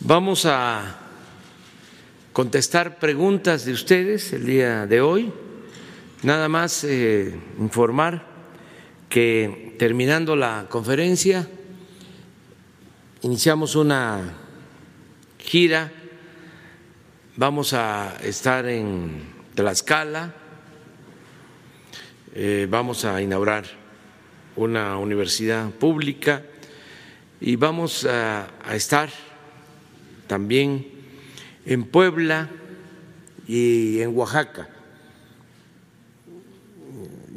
Vamos a contestar preguntas de ustedes el día de hoy. Nada más eh, informar que terminando la conferencia iniciamos una gira, vamos a estar en Tlaxcala, eh, vamos a inaugurar una universidad pública y vamos a, a estar también en Puebla y en Oaxaca.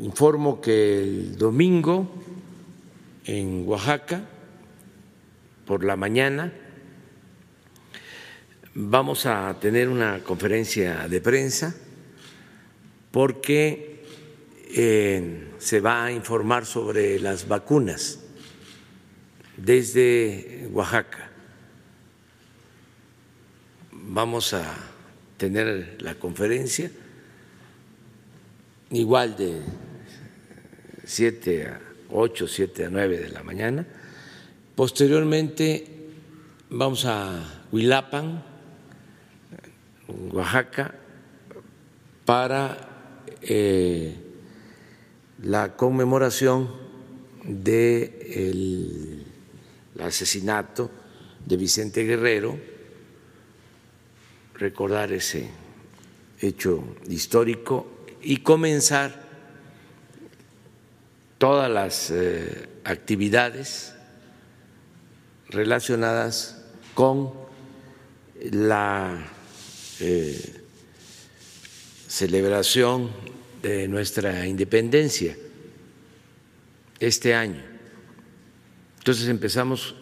Informo que el domingo en Oaxaca, por la mañana, vamos a tener una conferencia de prensa porque eh, se va a informar sobre las vacunas desde Oaxaca. Vamos a tener la conferencia igual de 7 a 8, 7 a 9 de la mañana. Posteriormente vamos a Huilapan, Oaxaca, para eh, la conmemoración del asesinato de Vicente Guerrero, recordar ese hecho histórico y comenzar todas las eh, actividades relacionadas con la eh, celebración de nuestra independencia este año. Entonces empezamos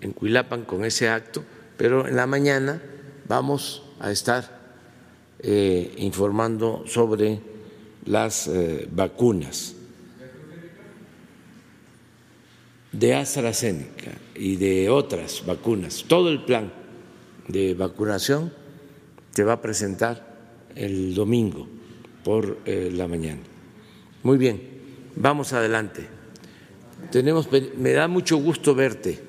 en Cuilapan con ese acto, pero en la mañana vamos a estar eh, informando sobre las eh, vacunas de AstraZeneca y de otras vacunas. Todo el plan de vacunación se va a presentar el domingo por eh, la mañana. Muy bien, vamos adelante. Tenemos, me da mucho gusto verte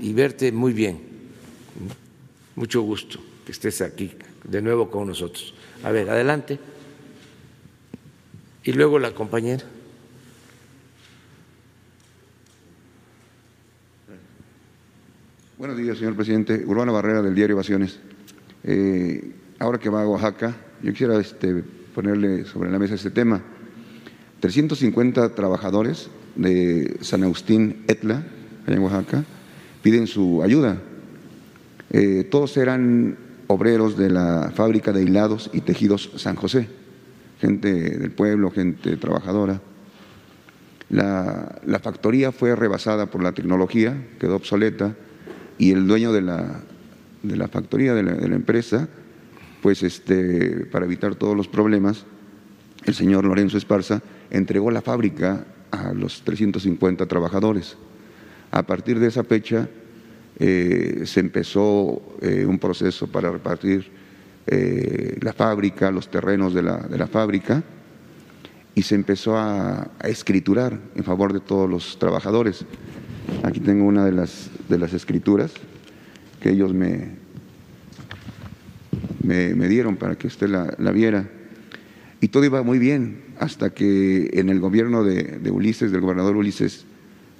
y verte muy bien. Mucho gusto que estés aquí de nuevo con nosotros. A ver, adelante. Y luego la compañera. Buenos días, señor presidente. Urbano Barrera, del diario Evasiones. Eh, ahora que va a Oaxaca, yo quisiera este, ponerle sobre la mesa este tema. 350 trabajadores de San Agustín Etla, allá en Oaxaca, piden su ayuda. Eh, todos eran obreros de la fábrica de hilados y tejidos San José, gente del pueblo, gente trabajadora. La, factoría fue rebasada por la tecnología, quedó obsoleta, y el dueño de la, de la factoría, de la, de la, empresa, pues este, para evitar todos los problemas, el señor Lorenzo Esparza entregó la fábrica a los 350 trabajadores. A partir de esa fecha eh, se empezó eh, un proceso para repartir eh, la fábrica, los terrenos de la, de la, fábrica, y se empezó a, escriturar en favor de todos los trabajadores. Aquí tengo una de las, de las escrituras que ellos me, me, me dieron para que usted la, la viera. Y todo iba muy bien hasta que en el gobierno de, de Ulises, del gobernador Ulises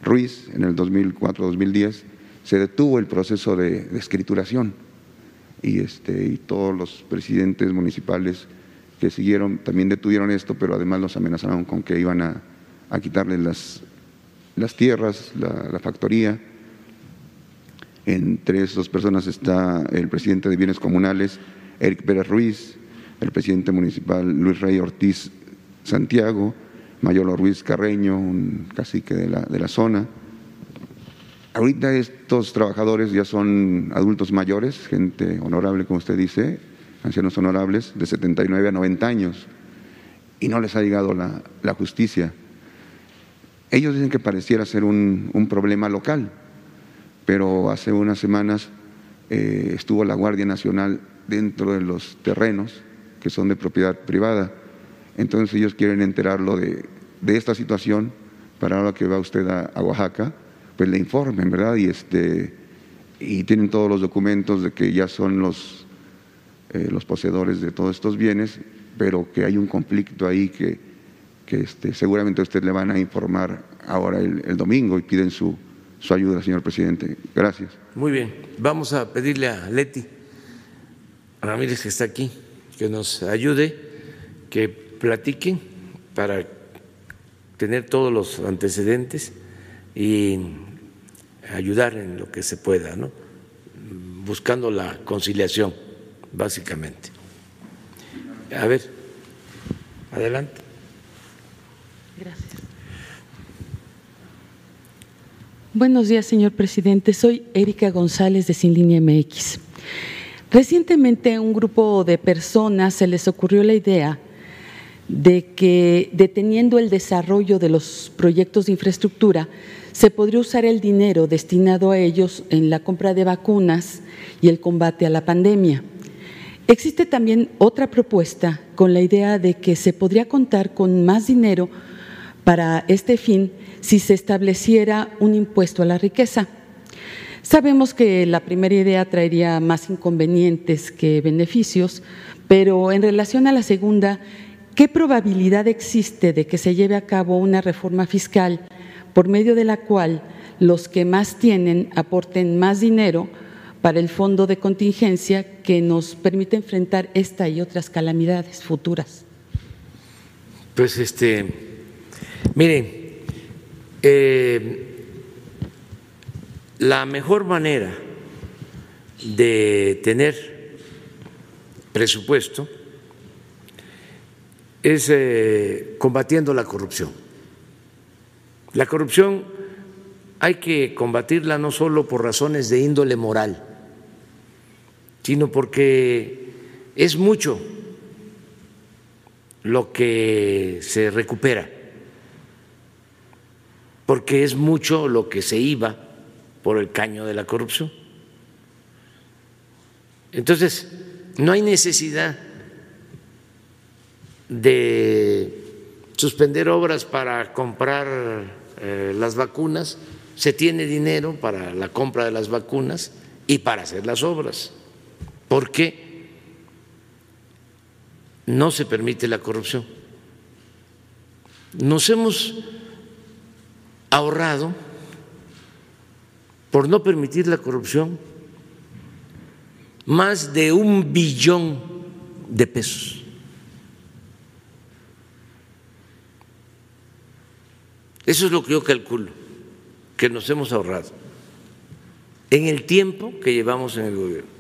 Ruiz, en el 2004-2010, se detuvo el proceso de, escrituración y, este, y todos los presidentes municipales que siguieron también detuvieron esto, pero además los amenazaron con que iban a, a quitarles las, las tierras, la, la, factoría. Entre esas personas está el presidente de bienes comunales, Eric Pérez Ruiz, el presidente municipal Luis Rey Ortiz Santiago, Mayolo Ruiz Carreño, un cacique de la, de la zona. Ahorita estos trabajadores ya son adultos mayores, gente honorable, como usted dice, ancianos honorables, de 79 a 90 años, y no les ha llegado la, justicia. Ellos dicen que pareciera ser un, problema local, pero hace unas semanas eh, estuvo la Guardia Nacional dentro de los terrenos que son de propiedad privada. Entonces ellos quieren enterarlo de, esta situación para ahora que va usted a, Oaxaca, pues le informen, ¿verdad? Y este, y tienen todos los documentos de que ya son los, eh, los poseedores de todos estos bienes, pero que hay un conflicto ahí que, que este, seguramente a usted le van a informar ahora el, domingo y piden su, su ayuda, señor presidente. Gracias. Muy bien, vamos a pedirle a Leti Ramírez, que está aquí, que nos ayude, que platique para tener todos los antecedentes y ayudar en lo que se pueda, ¿no? buscando la conciliación, básicamente. A ver, adelante. Gracias. Buenos días, señor presidente. Soy Erika González de Sin Línea MX. Recientemente un grupo de personas se les ocurrió la idea de que deteniendo el desarrollo de los proyectos de infraestructura, se podría usar el dinero destinado a ellos en la compra de vacunas y el combate a la pandemia. Existe también otra propuesta con la idea de que se podría contar con más dinero para este fin si se estableciera un impuesto a la riqueza. Sabemos que la primera idea traería más inconvenientes que beneficios, pero en relación a la segunda, ¿qué probabilidad existe de que se lleve a cabo una reforma fiscal por medio de la cual los que más tienen aporten más dinero para el fondo de contingencia que nos permite enfrentar esta y otras calamidades futuras? Pues este, miren, eh, la mejor manera de tener presupuesto es eh, combatiendo la corrupción. La corrupción hay que combatirla no solo por razones de índole moral, sino porque es mucho lo que se recupera, porque es mucho lo que se iba por el caño de la corrupción. Entonces, no hay necesidad de suspender obras para comprar las vacunas, se tiene dinero para la compra de las vacunas y para hacer las obras, porque no se permite la corrupción. Nos hemos ahorrado, por no permitir la corrupción, más de un billón de pesos. Eso es lo que yo calculo que nos hemos ahorrado en el tiempo que llevamos en el gobierno.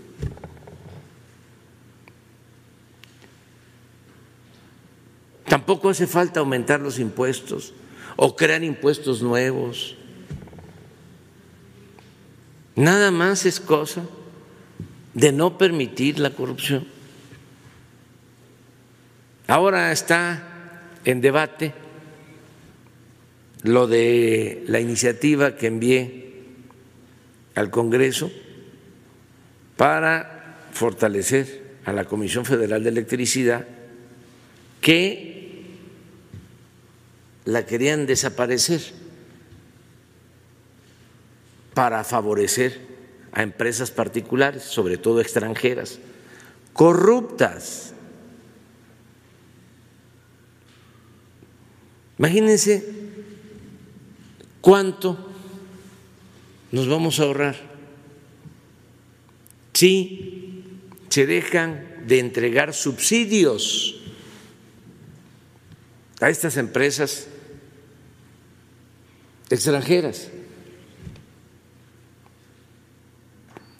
Tampoco hace falta aumentar los impuestos o crear impuestos nuevos. Nada más es cosa de no permitir la corrupción. Ahora está en debate lo de la iniciativa que envié al Congreso para fortalecer a la Comisión Federal de Electricidad que la querían desaparecer para favorecer a empresas particulares, sobre todo extranjeras, corruptas. Imagínense ¿Cuánto nos vamos a ahorrar si se dejan de entregar subsidios a estas empresas extranjeras?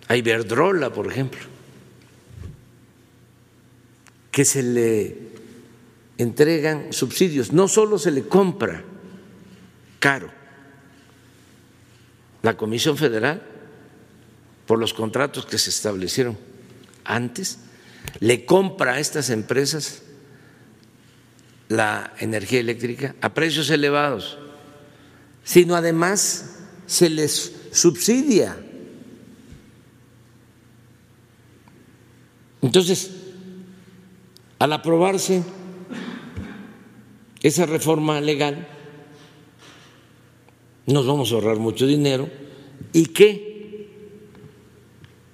A Iberdrola, por ejemplo, que se le entregan subsidios, no solo se le compra caro, la Comisión Federal, por los contratos que se establecieron antes, le compra a estas empresas la energía eléctrica a precios elevados, sino además se les subsidia. Entonces, al aprobarse esa reforma legal, nos vamos a ahorrar mucho dinero y que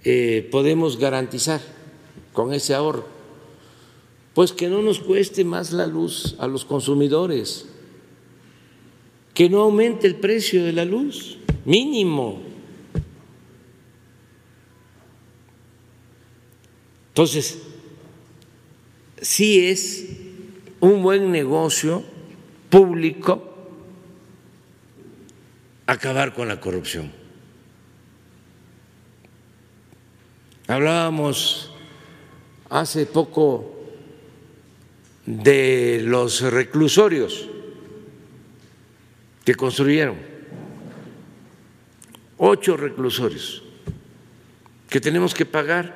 eh, podemos garantizar con ese ahorro? Pues que no nos cueste más la luz a los consumidores, que no aumente el precio de la luz, mínimo. Entonces, sí es un buen negocio público acabar con la corrupción. Hablábamos hace poco de los reclusorios que construyeron, ocho reclusorios que tenemos que pagar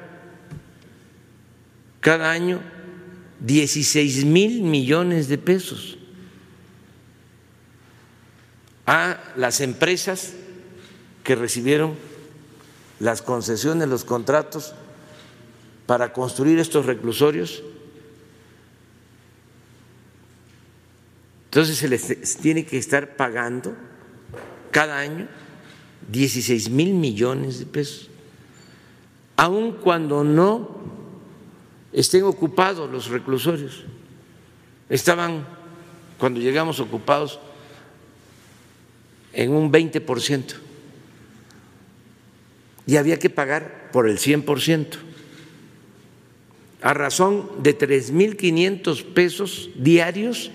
cada año 16 mil millones de pesos a las empresas que recibieron las concesiones, los contratos para construir estos reclusorios. Entonces se les tiene que estar pagando cada año 16 mil millones de pesos, aun cuando no estén ocupados los reclusorios. Estaban, cuando llegamos ocupados, en un 20% y había que pagar por el 100% a razón de 3.500 pesos diarios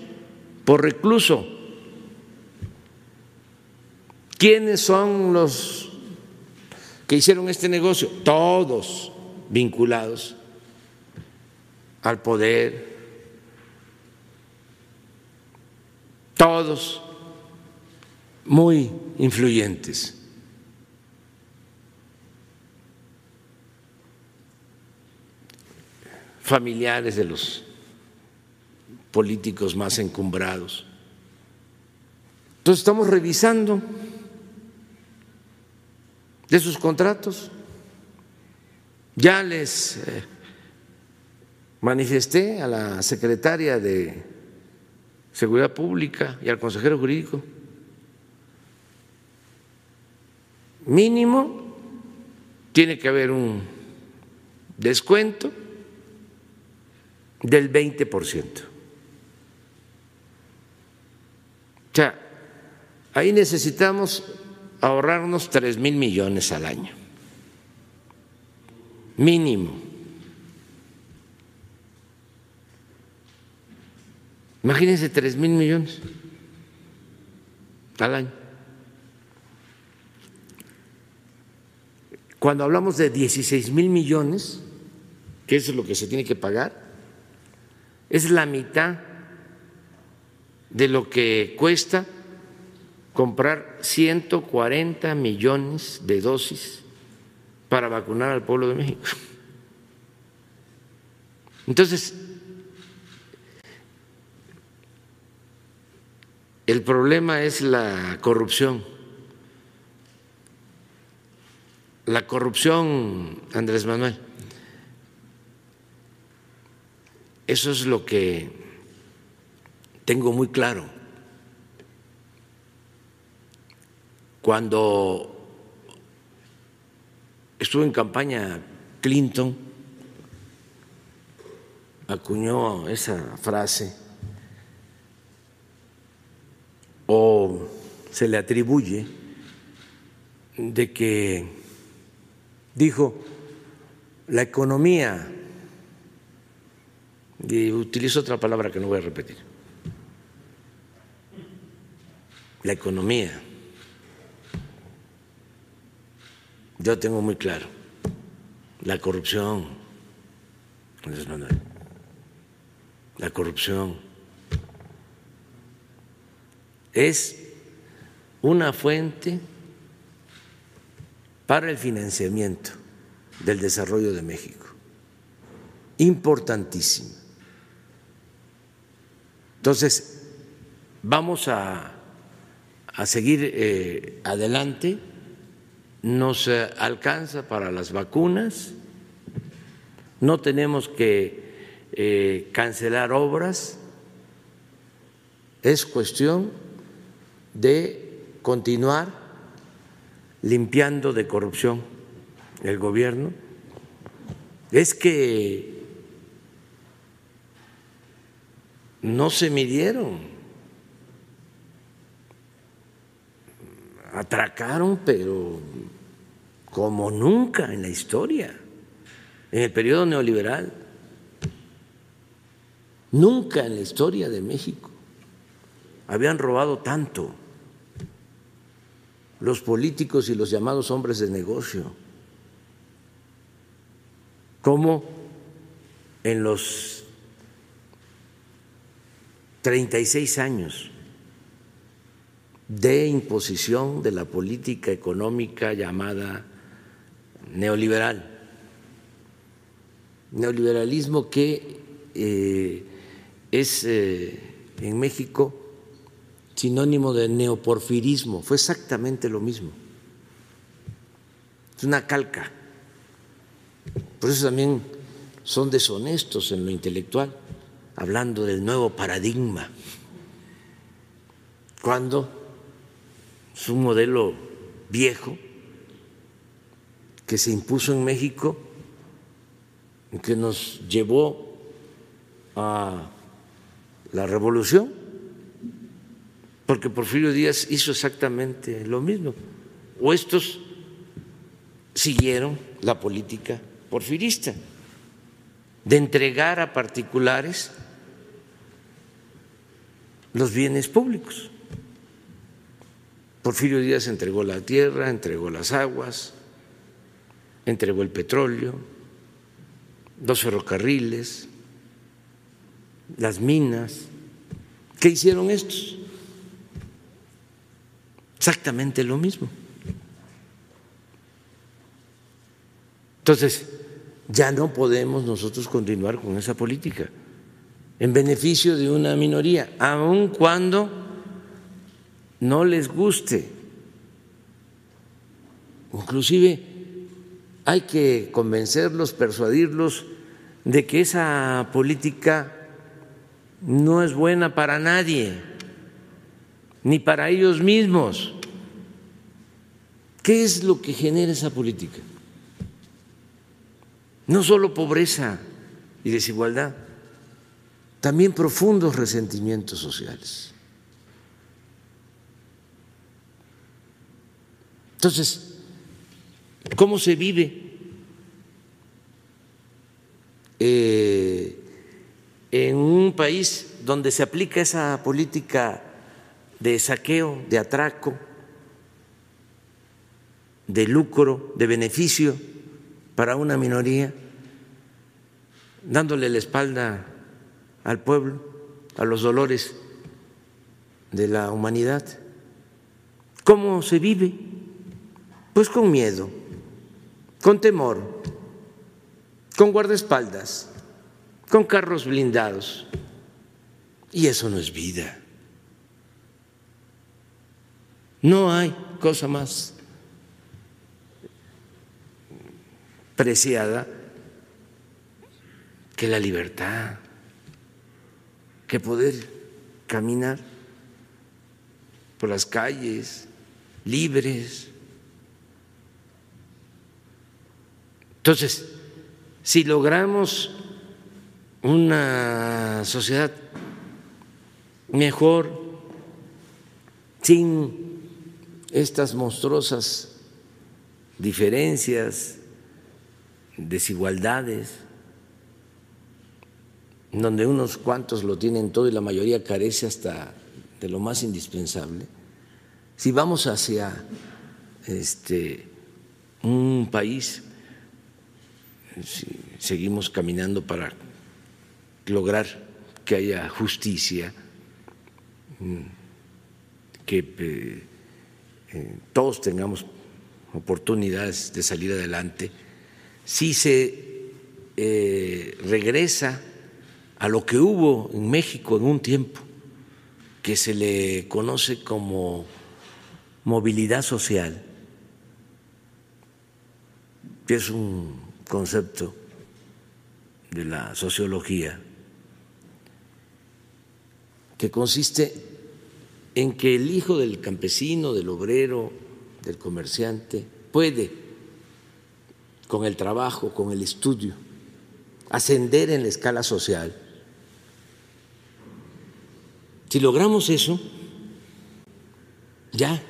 por recluso. ¿Quiénes son los que hicieron este negocio? Todos vinculados al poder, todos muy influyentes. familiares de los políticos más encumbrados. Entonces estamos revisando de sus contratos. Ya les eh, manifesté a la secretaria de Seguridad Pública y al consejero jurídico mínimo tiene que haber un descuento del 20%. O sea, ahí necesitamos ahorrarnos tres mil millones al año, mínimo. Imagínense tres mil millones al año. Cuando hablamos de 16 mil millones, que es lo que se tiene que pagar, es la mitad de lo que cuesta comprar 140 millones de dosis para vacunar al pueblo de México. Entonces, el problema es la corrupción. La corrupción, Andrés Manuel, eso es lo que tengo muy claro. Cuando estuvo en campaña Clinton, acuñó esa frase o se le atribuye de que dijo, la economía, y utilizo otra palabra que no voy a repetir, la economía, yo tengo muy claro, la corrupción, la corrupción es una fuente para el financiamiento del desarrollo de México. Importantísimo. Entonces, vamos a, seguir eh, adelante. Nos eh, alcanza para las vacunas. No tenemos que eh, cancelar obras. Es cuestión de continuar limpiando de corrupción el gobierno. Es que no se midieron, atracaron, pero como nunca en la historia, en el periodo neoliberal, nunca en la historia de México habían robado tanto los políticos y los llamados hombres de negocio, como en los 36 años de imposición de la política económica llamada neoliberal. Neoliberalismo que eh, es eh, en México sinónimo de neoporfirismo, fue exactamente lo mismo. Es una calca. Por eso también son deshonestos en lo intelectual, hablando del nuevo paradigma, cuando es un modelo viejo que se impuso en México y que nos llevó a la revolución porque Porfirio Díaz hizo exactamente lo mismo. O estos siguieron la política porfirista de entregar a particulares los bienes públicos. Porfirio Díaz entregó la tierra, entregó las aguas, entregó el petróleo, los ferrocarriles, las minas. ¿Qué hicieron estos? Exactamente lo mismo. Entonces, ya no podemos nosotros continuar con esa política en beneficio de una minoría, aun cuando no les guste. Inclusive hay que convencerlos, persuadirlos de que esa política no es buena para nadie ni para ellos mismos. ¿Qué es lo que genera esa política? No solo pobreza y desigualdad, también profundos resentimientos sociales. Entonces, ¿cómo se vive eh, en un país donde se aplica esa política de saqueo, de atraco, de lucro, de beneficio para una minoría, dándole la espalda al pueblo, a los dolores de la humanidad. ¿Cómo se vive? Pues con miedo, con temor, con guardaespaldas, con carros blindados. Y eso no es vida. No hay cosa más preciada que la libertad, que poder caminar por las calles libres. Entonces, si logramos una sociedad mejor, sin estas monstruosas diferencias, desigualdades, donde unos cuantos lo tienen todo y la mayoría carece hasta de lo más indispensable, si vamos hacia este, un país, si seguimos caminando para lograr que haya justicia, que eh, eh, todos tengamos oportunidades de salir adelante, si se eh, regresa a lo que hubo en México en un tiempo, que se le conoce como movilidad social, que es un concepto de la sociología, que consiste en que el hijo del campesino, del obrero, del comerciante, puede, con el trabajo, con el estudio, ascender en la escala social. Si logramos eso, ya,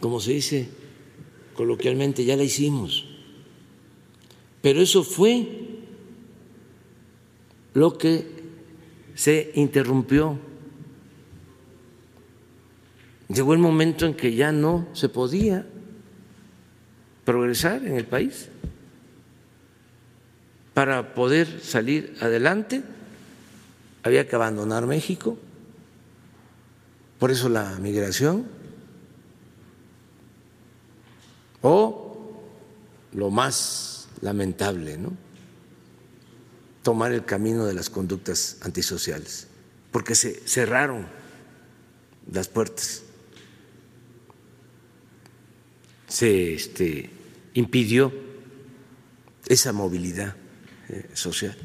como se dice coloquialmente, ya la hicimos. Pero eso fue lo que se interrumpió. Llegó el momento en que ya no se podía progresar en el país. Para poder salir adelante había que abandonar México, por eso la migración, o lo más lamentable, tomar el camino de las conductas antisociales, porque se cerraron las puertas, se este, impidió esa movilidad eh, social.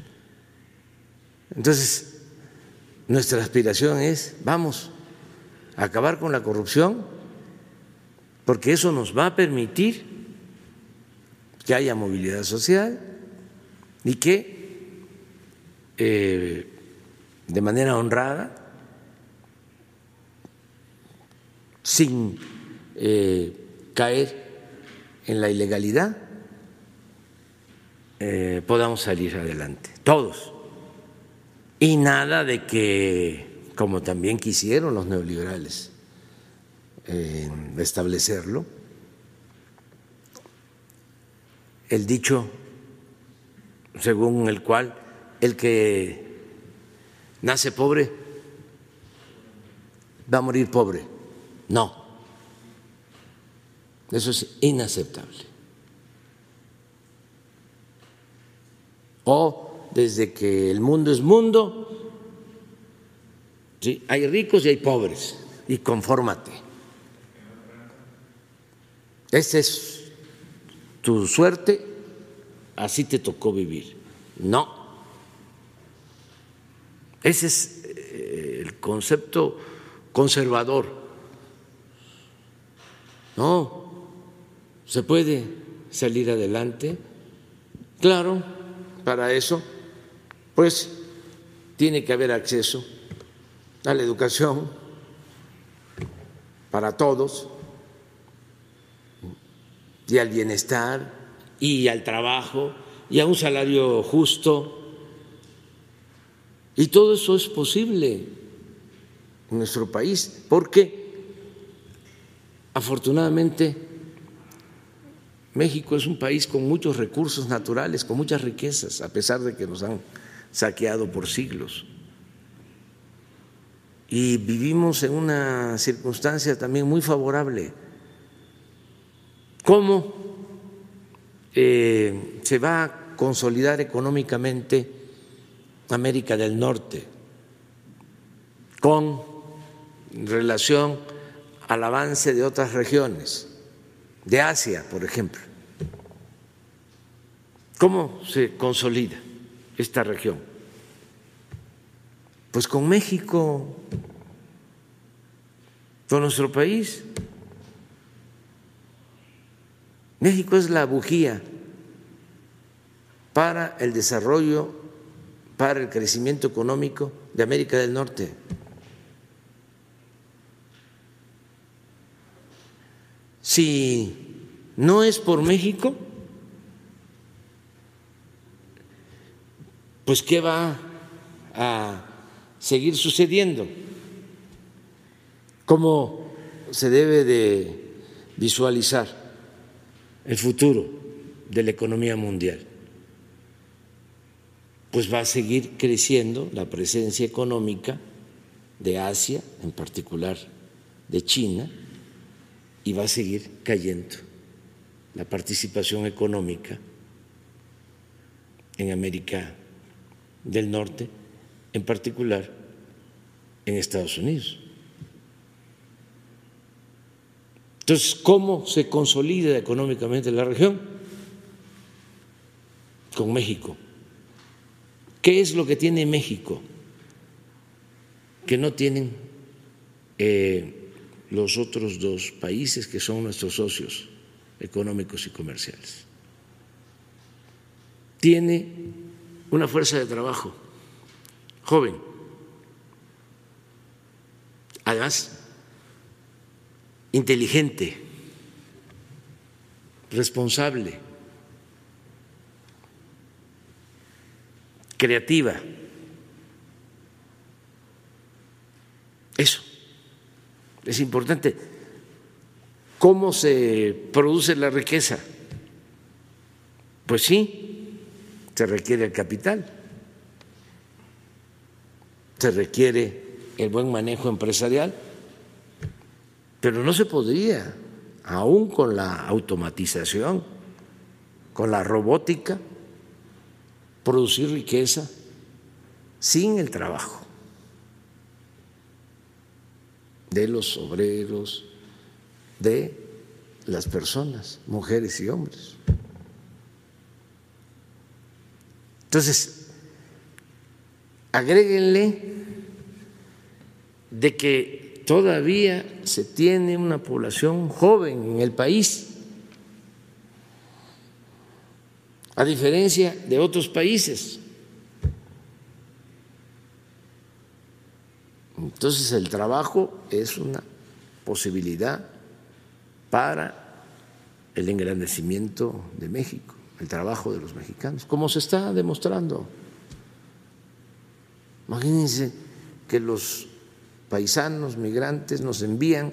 Entonces, nuestra aspiración es, vamos, a acabar con la corrupción, porque eso nos va a permitir que haya movilidad social y que eh, de manera honrada, sin eh, caer en la ilegalidad, eh, podamos salir adelante, todos. Y nada de que, como también quisieron los neoliberales, establecerlo, el dicho según el cual el que nace pobre va a morir pobre. No, eso es inaceptable. O desde que el mundo es mundo, ¿sí? hay ricos y hay pobres, y confórmate. Esa es tu suerte, así te tocó vivir. No. Ese es eh, el concepto conservador. No, ¿Se puede salir adelante? Claro, para eso, pues tiene que haber acceso a la educación para todos y al bienestar y al trabajo y a un salario justo. Y todo eso es posible en nuestro país porque afortunadamente México es un país con muchos recursos naturales, con muchas riquezas, a pesar de que nos han saqueado por siglos. Y vivimos en una circunstancia también muy favorable. ¿Cómo eh, se va a consolidar económicamente América del Norte con relación al avance de otras regiones, de Asia, por ejemplo? ¿Cómo se consolida esta región? Pues con México, con nuestro país. México es la bujía para el desarrollo, para el crecimiento económico de América del Norte. Si no es por México, pues ¿qué va a seguir sucediendo? ¿Cómo se debe de visualizar el futuro de la economía mundial? Pues va a seguir creciendo la presencia económica de Asia, en particular de China, y va a seguir cayendo la participación económica en América del Norte, en particular en Estados Unidos. Entonces, ¿cómo se consolida económicamente la región? Con México. ¿Qué es lo que tiene México que no tienen eh, los otros dos países que son nuestros socios económicos y comerciales? tiene una fuerza de trabajo joven. Además, inteligente, responsable, creativa. Eso es importante. ¿Cómo se produce la riqueza? Pues sí, se requiere el capital, se requiere el buen manejo empresarial, pero no se podría, aún con la automatización, con la robótica, producir riqueza sin el trabajo de los obreros, de las personas, mujeres y hombres. Entonces, agréguenle de que todavía se tiene una población joven en el país, a diferencia de otros países. Entonces el trabajo es una posibilidad para el engrandecimiento de México el trabajo de los mexicanos, como se está demostrando. Imagínense que los paisanos migrantes nos envían,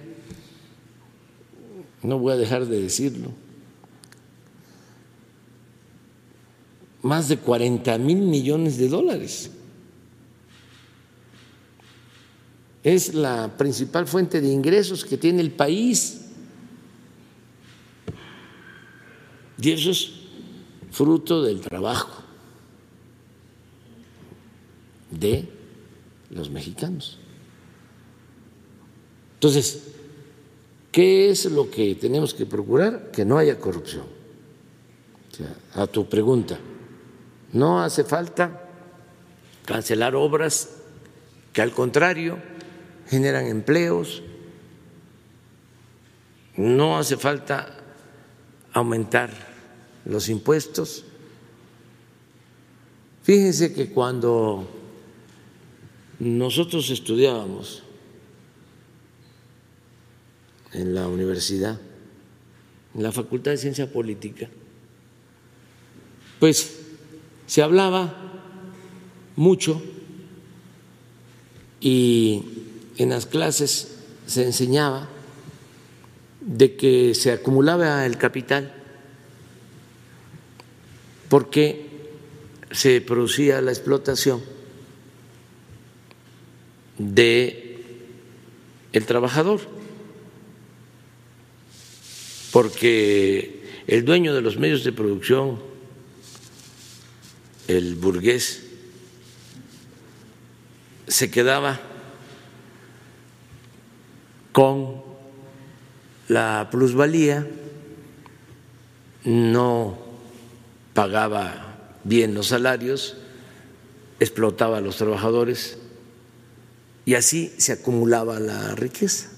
no voy a dejar de decirlo, más de 40 mil millones de dólares. Es la principal fuente de ingresos que tiene el país. Y eso es fruto del trabajo de los mexicanos. Entonces, ¿qué es lo que tenemos que procurar? Que no haya corrupción. a tu pregunta, no hace falta cancelar obras que al contrario generan empleos, no hace falta aumentar los impuestos. Fíjense que cuando nosotros estudiábamos en la universidad, en la Facultad de Ciencia Política, pues se hablaba mucho y en las clases se enseñaba de que se acumulaba el capital porque se producía la explotación de el trabajador, porque el dueño de los medios de producción, el burgués, se quedaba con la plusvalía, no pagaba bien los salarios, explotaba a los trabajadores y así se acumulaba la riqueza.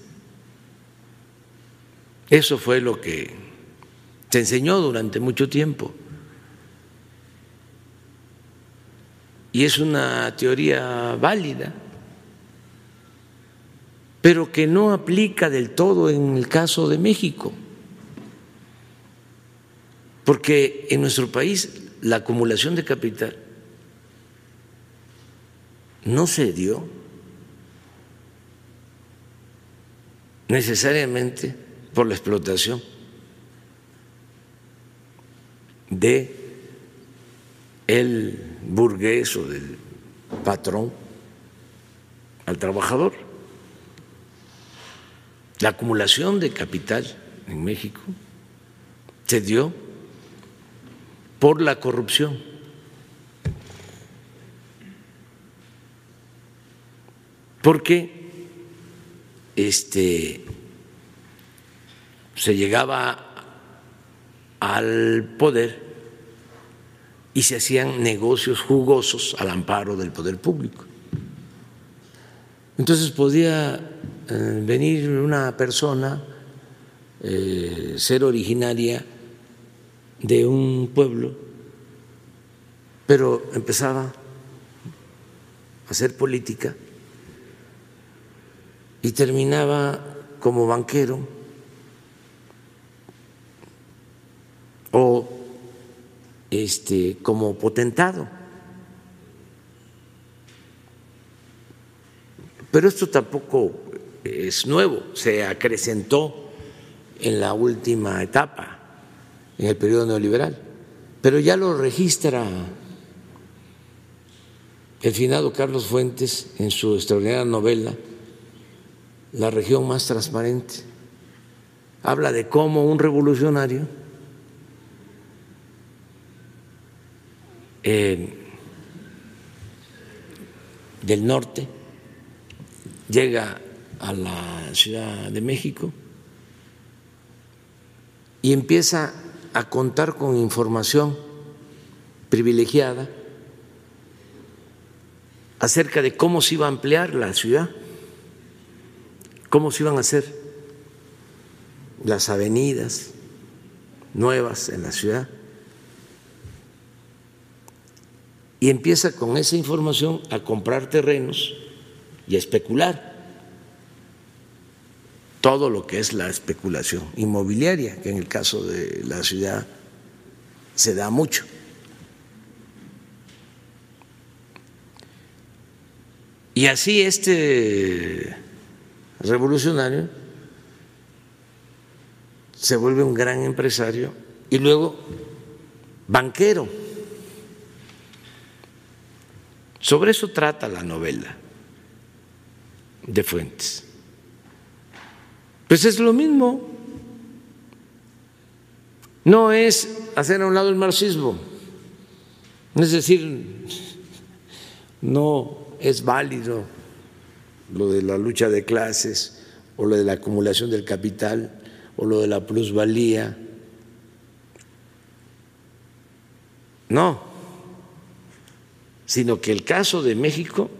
Eso fue lo que se enseñó durante mucho tiempo. Y es una teoría válida, pero que no aplica del todo en el caso de México porque en nuestro país la acumulación de capital no se dio necesariamente por la explotación de el burgués o del patrón al trabajador. La acumulación de capital en México se dio por la corrupción. Porque este se llegaba al poder y se hacían negocios jugosos al amparo del poder público. Entonces podía eh, venir una persona, eh, ser originaria de un pueblo pero empezaba a hacer política y terminaba como banquero o este, como potentado. Pero esto tampoco es nuevo, se acrecentó en la última etapa, en el periodo neoliberal, pero ya lo registra el finado Carlos Fuentes en su extraordinaria novela La región más transparente. Habla de cómo un revolucionario eh, del norte llega a la Ciudad de México y empieza a contar con información privilegiada acerca de cómo se iba a ampliar la ciudad, cómo se iban a hacer las avenidas nuevas en la ciudad. Y empieza con esa información a comprar terrenos y a especular todo lo que es la especulación inmobiliaria, que en el caso de la ciudad se da mucho. Y así este revolucionario se vuelve un gran empresario y luego banquero. Sobre eso trata la novela de Fuentes. Pues es lo mismo. No es hacer a un lado el marxismo. Es decir, no es válido lo de la lucha de clases o lo de la acumulación del capital o lo de la plusvalía. No, sino que el caso de México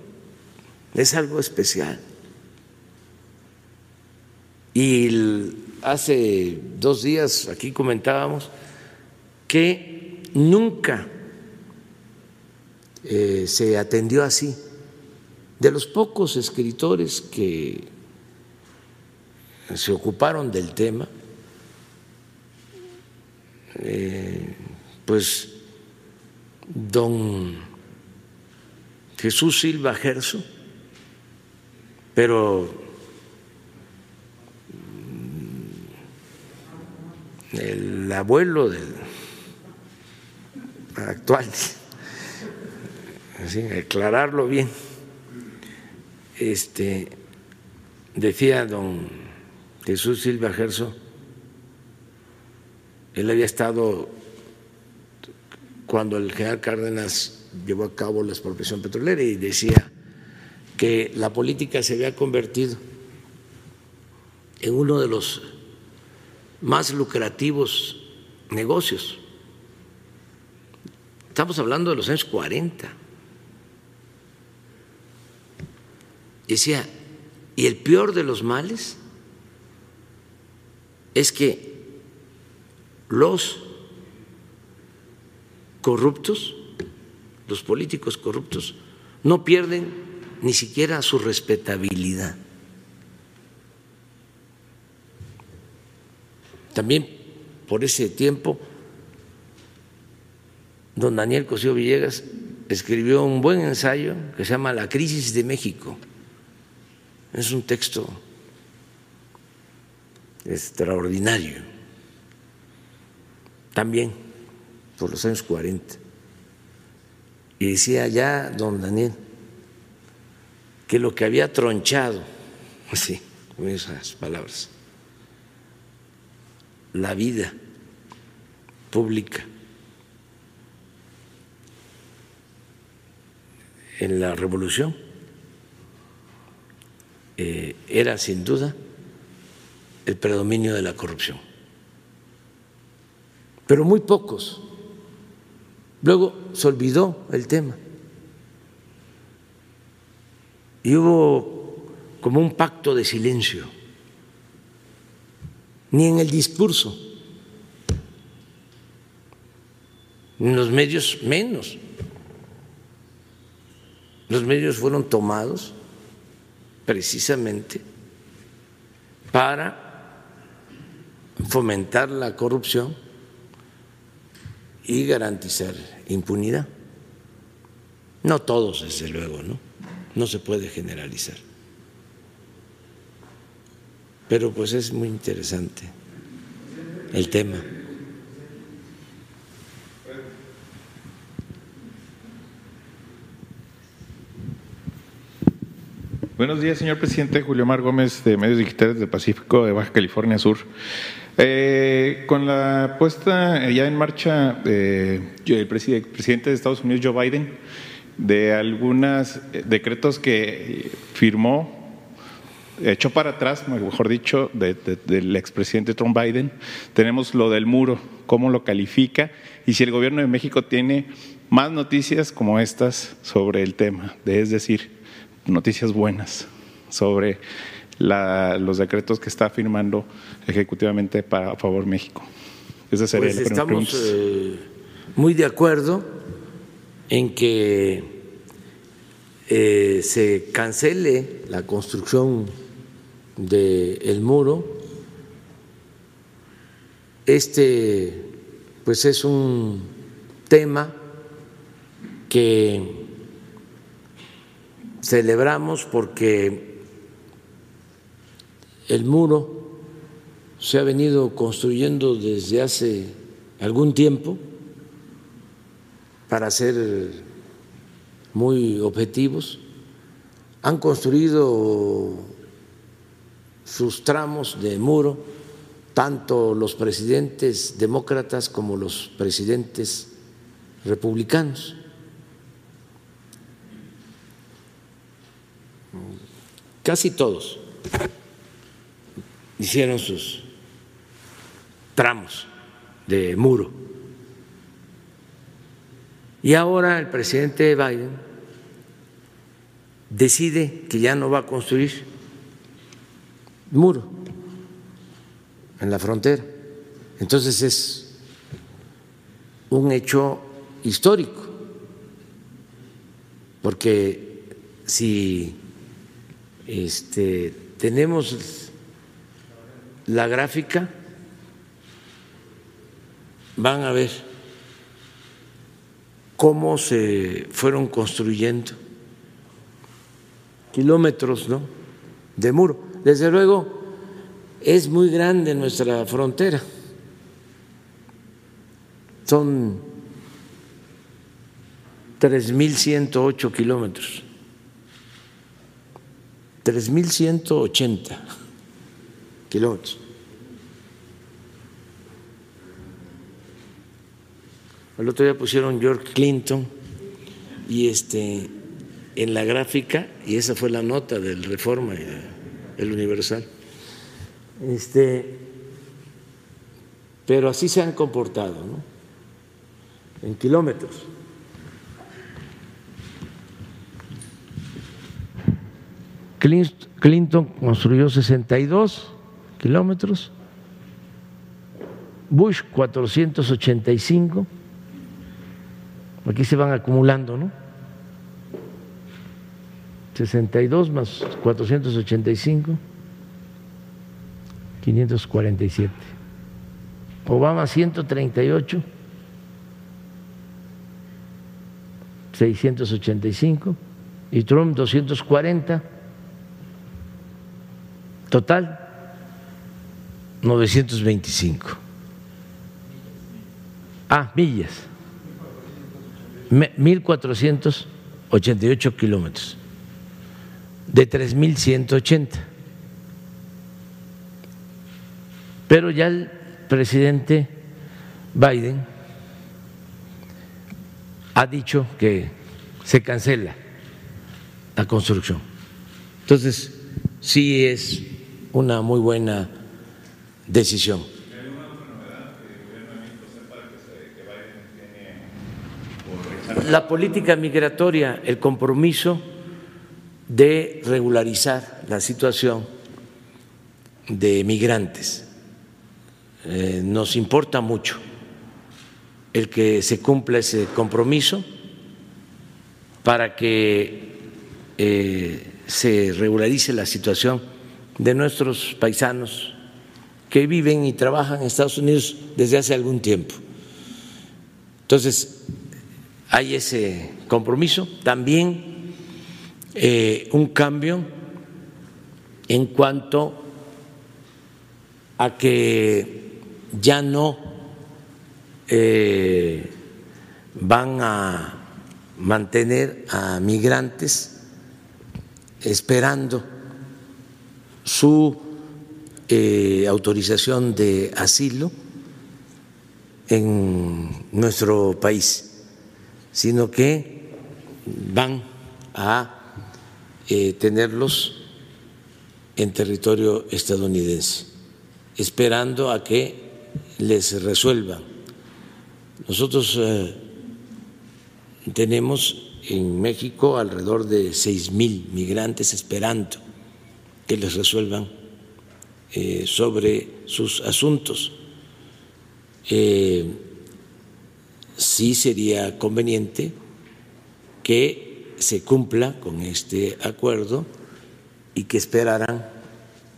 es algo especial. Y hace dos días aquí comentábamos que nunca eh, se atendió así. De los pocos escritores que se ocuparon del tema, eh, pues don Jesús Silva Gerso, pero el abuelo del actual, así, aclararlo bien. Este, decía don Jesús Silva Gerso, él había estado cuando el general Cárdenas llevó a cabo la expropiación petrolera y decía que la política se había convertido en uno de los más lucrativos negocios. Estamos hablando de los años 40. decía, y el peor de los males es que los corruptos, los políticos corruptos, no pierden ni siquiera su respetabilidad. También por ese tiempo, don Daniel Cosío Villegas escribió un buen ensayo que se llama La crisis de México es un texto extraordinario, también por los años 40. Y decía ya don Daniel que lo que había tronchado, así, con esas palabras, la vida pública en la revolución eh, era sin duda el predominio de la corrupción. Pero muy pocos. Luego se olvidó el tema. Y hubo como un pacto de silencio. Ni en el discurso, en los medios menos. los medios fueron tomados precisamente para fomentar la corrupción y garantizar impunidad. No todos, desde luego, ¿no? No se puede generalizar. Pero pues es muy interesante el tema. Buenos días, señor presidente. Julio Mar Gómez, de Medios Digitales del Pacífico de Baja California Sur. Eh, con la puesta ya en marcha eh, el presidente de Estados Unidos, Joe Biden, de algunos eh, decretos que firmó, echó para atrás, mejor dicho, del expresidente Trump Biden, tenemos lo del muro, cómo lo califica y si el gobierno de México tiene más noticias como estas sobre el tema, es decir, noticias buenas sobre los decretos que está firmando ejecutivamente para a favor México. Esa sería pues estamos eh, muy de acuerdo en que eh, se cancele la construcción del muro. Este, pues es un tema que celebramos porque el muro se ha venido construyendo desde hace algún tiempo para ser muy objetivos. Han construido sus tramos de muro tanto los presidentes demócratas como los presidentes republicanos. casi todos hicieron sus tramos de muro. Y ahora el presidente Biden decide que ya no va a construir muro en la frontera. Entonces es un hecho histórico, porque si este, tenemos la gráfica, van a ver cómo se fueron construyendo kilómetros ¿no? de muro. Desde luego, es muy grande nuestra frontera. Son 3.108 kilómetros. 3.180 kilómetros. El otro día pusieron George Clinton y este en la gráfica, y esa fue la nota del Reforma, el Universal. Este, pero así se han comportado, ¿no? En kilómetros. Clinton construyó 62 kilómetros, Bush 485, aquí se van acumulando, ¿no? 62 más 485, 547. Obama 138, 685 y Trump 240. Total, 925. Ah, millas. 1.488 kilómetros de 3.180. Pero ya el presidente Biden ha dicho que se cancela la construcción. Entonces, sí es una muy buena decisión. La política migratoria, el compromiso de regularizar la situación de migrantes. Eh, nos importa mucho el que se cumpla ese compromiso para que eh, se regularice la situación de nuestros paisanos que viven y trabajan en Estados Unidos desde hace algún tiempo. Entonces, hay ese compromiso. También eh, un cambio en cuanto a que ya no eh, van a mantener a migrantes esperando su eh, autorización de asilo en nuestro país, sino que van a eh, tenerlos en territorio estadounidense, esperando a que les resuelvan. Nosotros eh, tenemos en México alrededor de seis mil migrantes esperando que les resuelvan eh, sobre sus asuntos. Sí sería conveniente que se cumpla con este acuerdo y que esperaran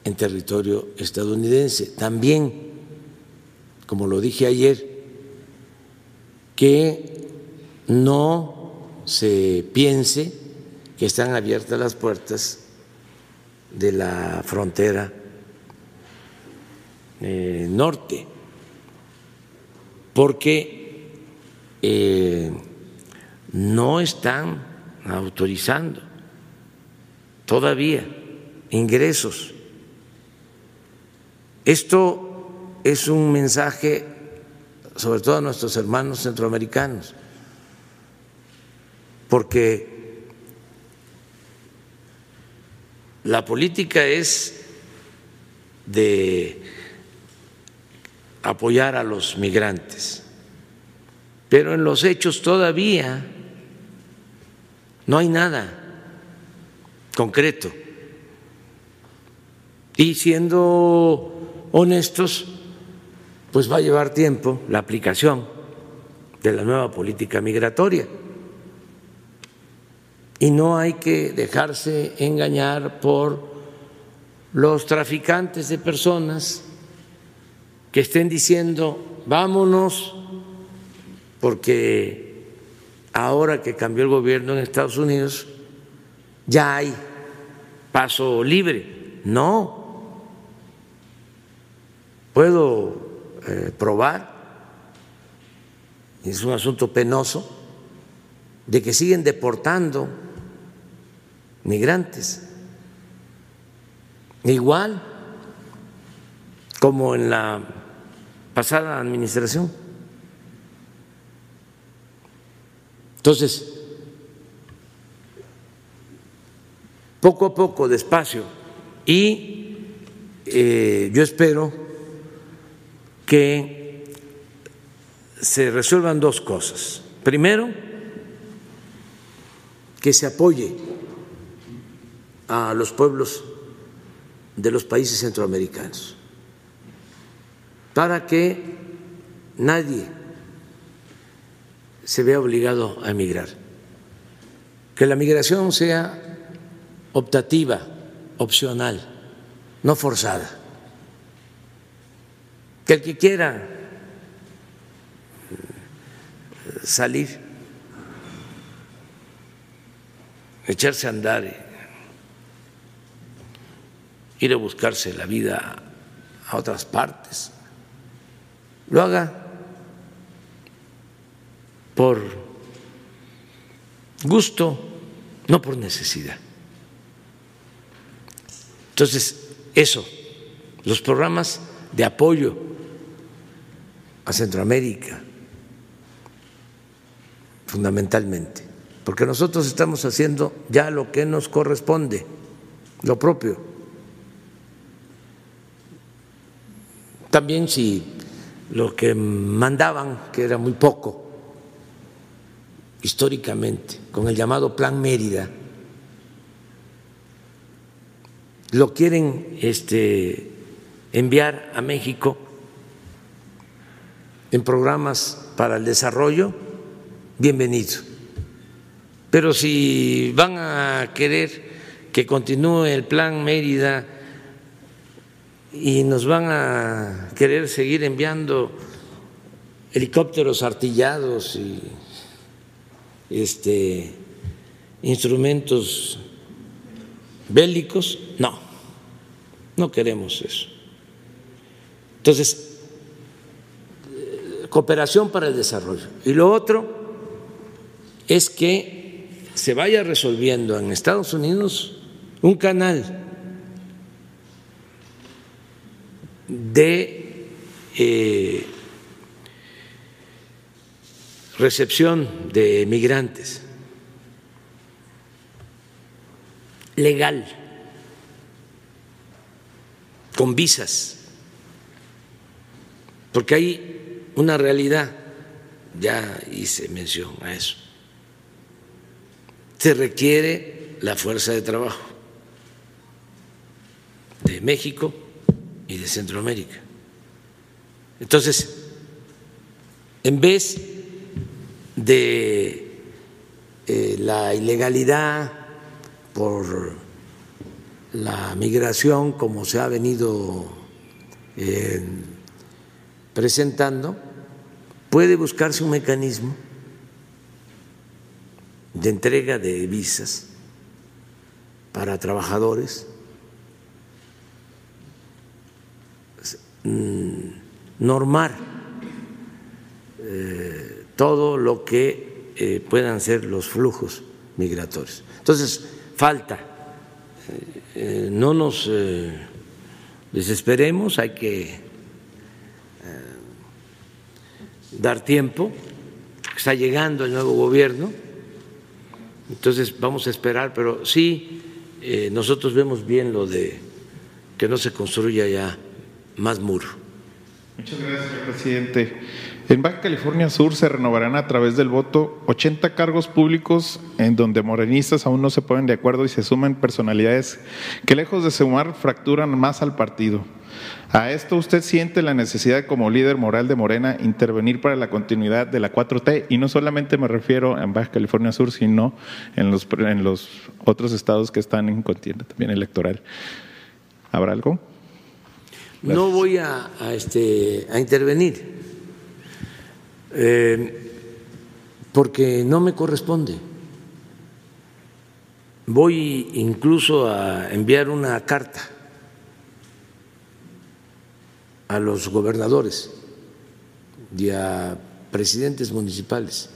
en territorio estadounidense. También, como lo dije ayer, que no se piense que están abiertas las puertas de la frontera eh, norte, porque eh, no están autorizando todavía ingresos. Esto es un mensaje sobre todo a nuestros hermanos centroamericanos, porque la política es de apoyar a los migrantes. Pero en los hechos todavía no hay nada concreto. Y siendo honestos, pues va a llevar tiempo la aplicación de la nueva política migratoria. Y no hay que dejarse engañar por los traficantes de personas que estén diciendo vámonos porque ahora que cambió el gobierno en Estados Unidos ya hay paso libre. No, puedo eh, probar, es un asunto penoso, de que siguen deportando migrantes. Igual como en la pasada administración. Entonces, poco a poco, despacio, y eh, yo espero que se resuelvan dos cosas. Primero, que se apoye a los pueblos de los países centroamericanos para que nadie se vea obligado a emigrar. Que la migración sea optativa, opcional, no forzada. Que el que quiera salir, echarse a andar, ir a buscarse la vida a otras partes, lo haga por gusto, no por necesidad. Entonces, eso, los programas de apoyo a Centroamérica, fundamentalmente, porque nosotros estamos haciendo ya lo que nos corresponde, lo propio. También si lo que mandaban, que era muy poco históricamente, con el llamado Plan Mérida, lo quieren este, enviar a México en programas para el desarrollo, bienvenido. Pero si van a querer que continúe el plan Mérida y nos van a querer seguir enviando helicópteros artillados y este, instrumentos bélicos, no, no queremos eso. Entonces, cooperación para el desarrollo. Y lo otro es que se vaya resolviendo en Estados Unidos un canal de eh, recepción de migrantes. Legal, con visas, porque hay una realidad, ya hice mención a eso, se requiere la fuerza de trabajo de México y de Centroamérica. Entonces, en vez de eh, la ilegalidad por la migración, como se ha venido eh, presentando, puede buscarse un mecanismo de entrega de visas para trabajadores. Mm, normar eh, todo lo que eh, puedan ser los flujos migratorios. Entonces, falta, eh, no nos desesperemos, hay que dar tiempo, está llegando el nuevo gobierno, entonces vamos a esperar, pero sí, nosotros vemos bien lo de que no se construya ya más muro. Muchas gracias, presidente. En Baja California Sur se renovarán a través del voto 80 cargos públicos en donde morenistas aún no se ponen de acuerdo y se suman personalidades que lejos de sumar fracturan más al partido. A esto usted siente la necesidad como líder moral de Morena intervenir para la continuidad de la 4T y no solamente me refiero en Baja California Sur, sino en los, en los otros estados que están en contienda también electoral. ¿Habrá algo? No voy a, este, a intervenir eh, porque no me corresponde. Voy incluso a enviar una carta a los gobernadores y a presidentes municipales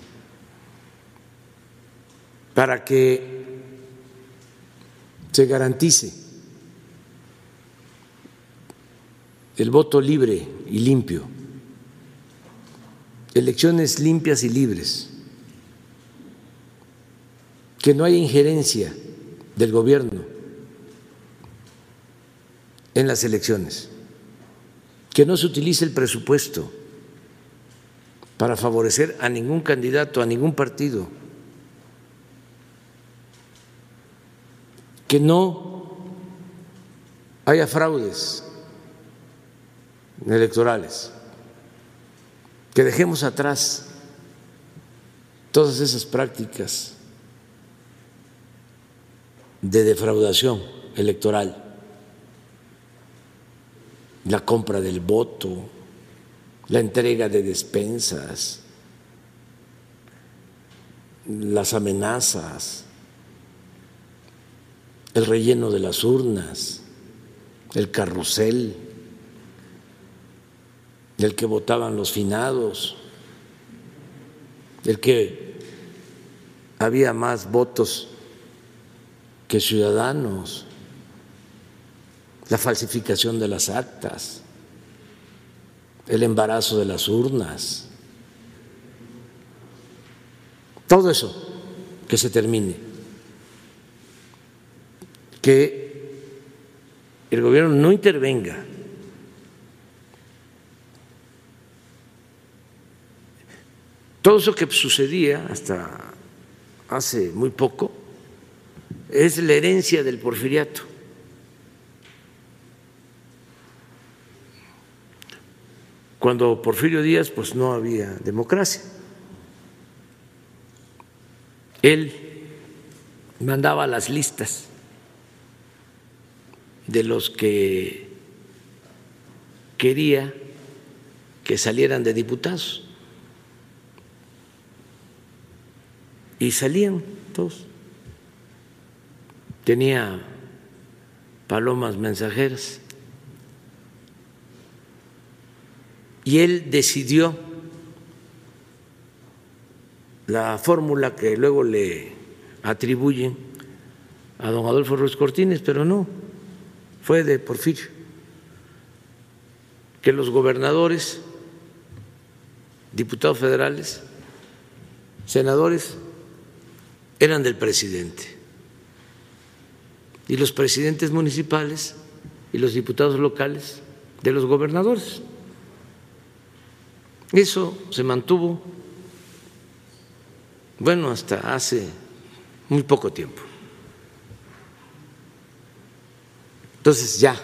para que se garantice el voto libre y limpio, elecciones limpias y libres, que no haya injerencia del gobierno en las elecciones, que no se utilice el presupuesto para favorecer a ningún candidato, a ningún partido, que no haya fraudes electorales, que dejemos atrás todas esas prácticas de defraudación electoral, la compra del voto, la entrega de despensas, las amenazas, el relleno de las urnas, el carrusel del que votaban los finados, del que había más votos que ciudadanos, la falsificación de las actas, el embarazo de las urnas, todo eso que se termine, que el gobierno no intervenga Todo eso que sucedía hasta hace muy poco es la herencia del porfiriato. Cuando Porfirio Díaz pues no había democracia. Él mandaba las listas de los que quería que salieran de diputados. Y salían todos. Tenía palomas mensajeras. Y él decidió la fórmula que luego le atribuyen a don Adolfo Ruiz Cortines, pero no, fue de Porfirio, que los gobernadores, diputados federales, senadores, eran del presidente. Y los presidentes municipales y los diputados locales de los gobernadores. Eso se mantuvo, bueno, hasta hace muy poco tiempo. Entonces ya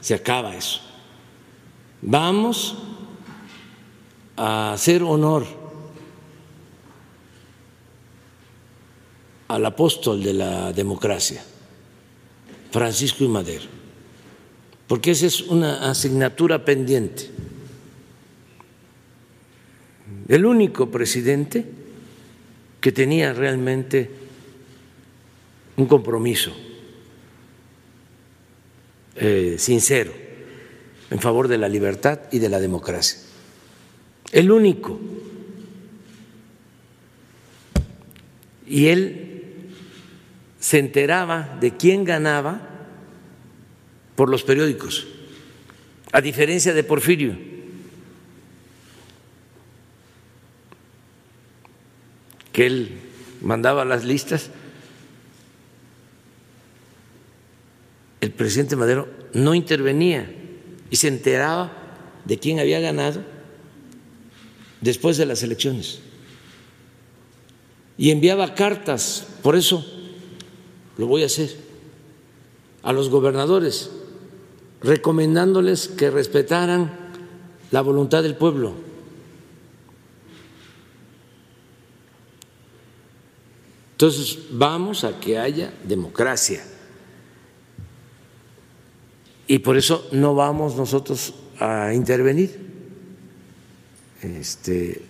se acaba eso. Vamos a hacer honor al apóstol de la democracia, Francisco y Madero, porque esa es una asignatura pendiente. El único presidente que tenía realmente un compromiso eh, sincero en favor de la libertad y de la democracia. El único. Y él se enteraba de quién ganaba por los periódicos, a diferencia de Porfirio. que él mandaba las listas, el presidente Madero no intervenía y se enteraba de quién había ganado después de las elecciones. Y enviaba cartas, por eso lo voy a hacer, a los gobernadores, recomendándoles que respetaran la voluntad del pueblo Entonces, vamos a que haya democracia. Y por eso no vamos nosotros a intervenir este,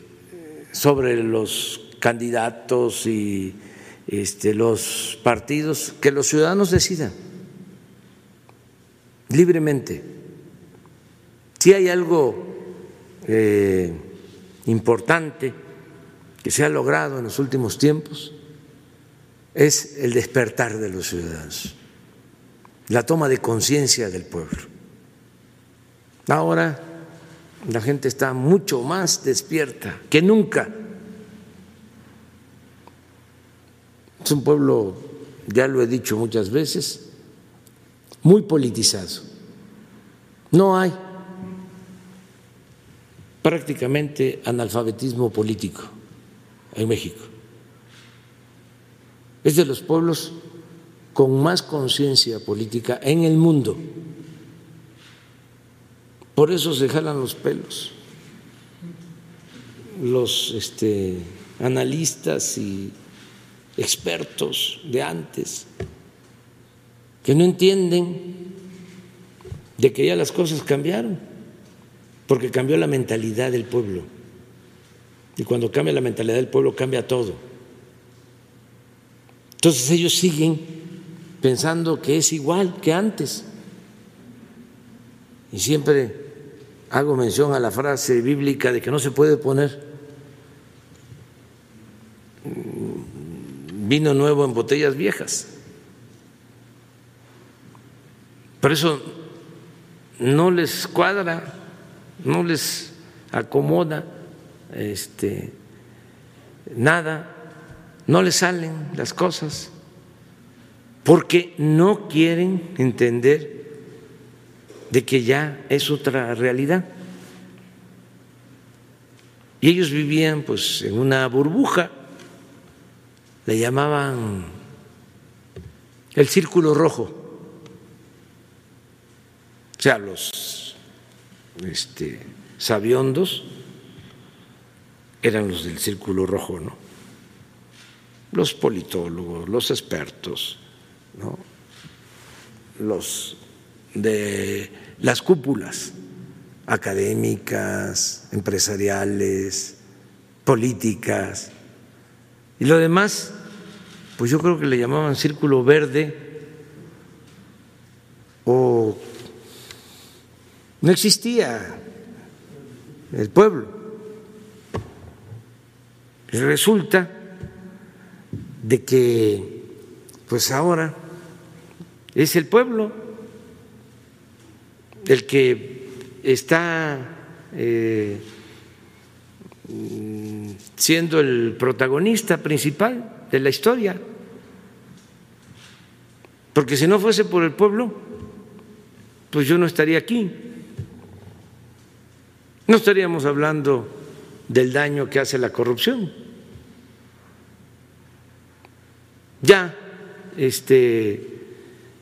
sobre los candidatos y este, los partidos, que los ciudadanos decidan libremente. Si hay algo eh, importante que se ha logrado en los últimos tiempos, es el despertar de los ciudadanos, la toma de conciencia del pueblo. Ahora la gente está mucho más despierta que nunca. Es un pueblo, ya lo he dicho muchas veces, muy politizado. No hay prácticamente analfabetismo político en México es de los pueblos con más conciencia política en el mundo. Por eso se jalan los pelos los este, analistas y expertos de antes que no entienden de que ya las cosas cambiaron, porque cambió la mentalidad del pueblo. Y cuando cambia la mentalidad del pueblo, cambia todo. Entonces ellos siguen pensando que es igual que antes. Y siempre hago mención a la frase bíblica de que no se puede poner vino nuevo en botellas viejas. Por eso no les cuadra, no les acomoda este, nada no les salen las cosas porque no quieren entender de que ya es otra realidad. Y ellos vivían pues en una burbuja, le llamaban el círculo rojo. O sea, los este, sabiondos eran los del círculo rojo, ¿no? los politólogos, los expertos, los de las cúpulas académicas, empresariales, políticas. Y lo demás, pues yo creo que le llamaban círculo verde o no existía el pueblo. Y resulta de que pues ahora es el pueblo el que está eh, siendo el protagonista principal de la historia. Porque si no fuese por el pueblo, pues yo no estaría aquí. No estaríamos hablando del daño que hace la corrupción. ya este,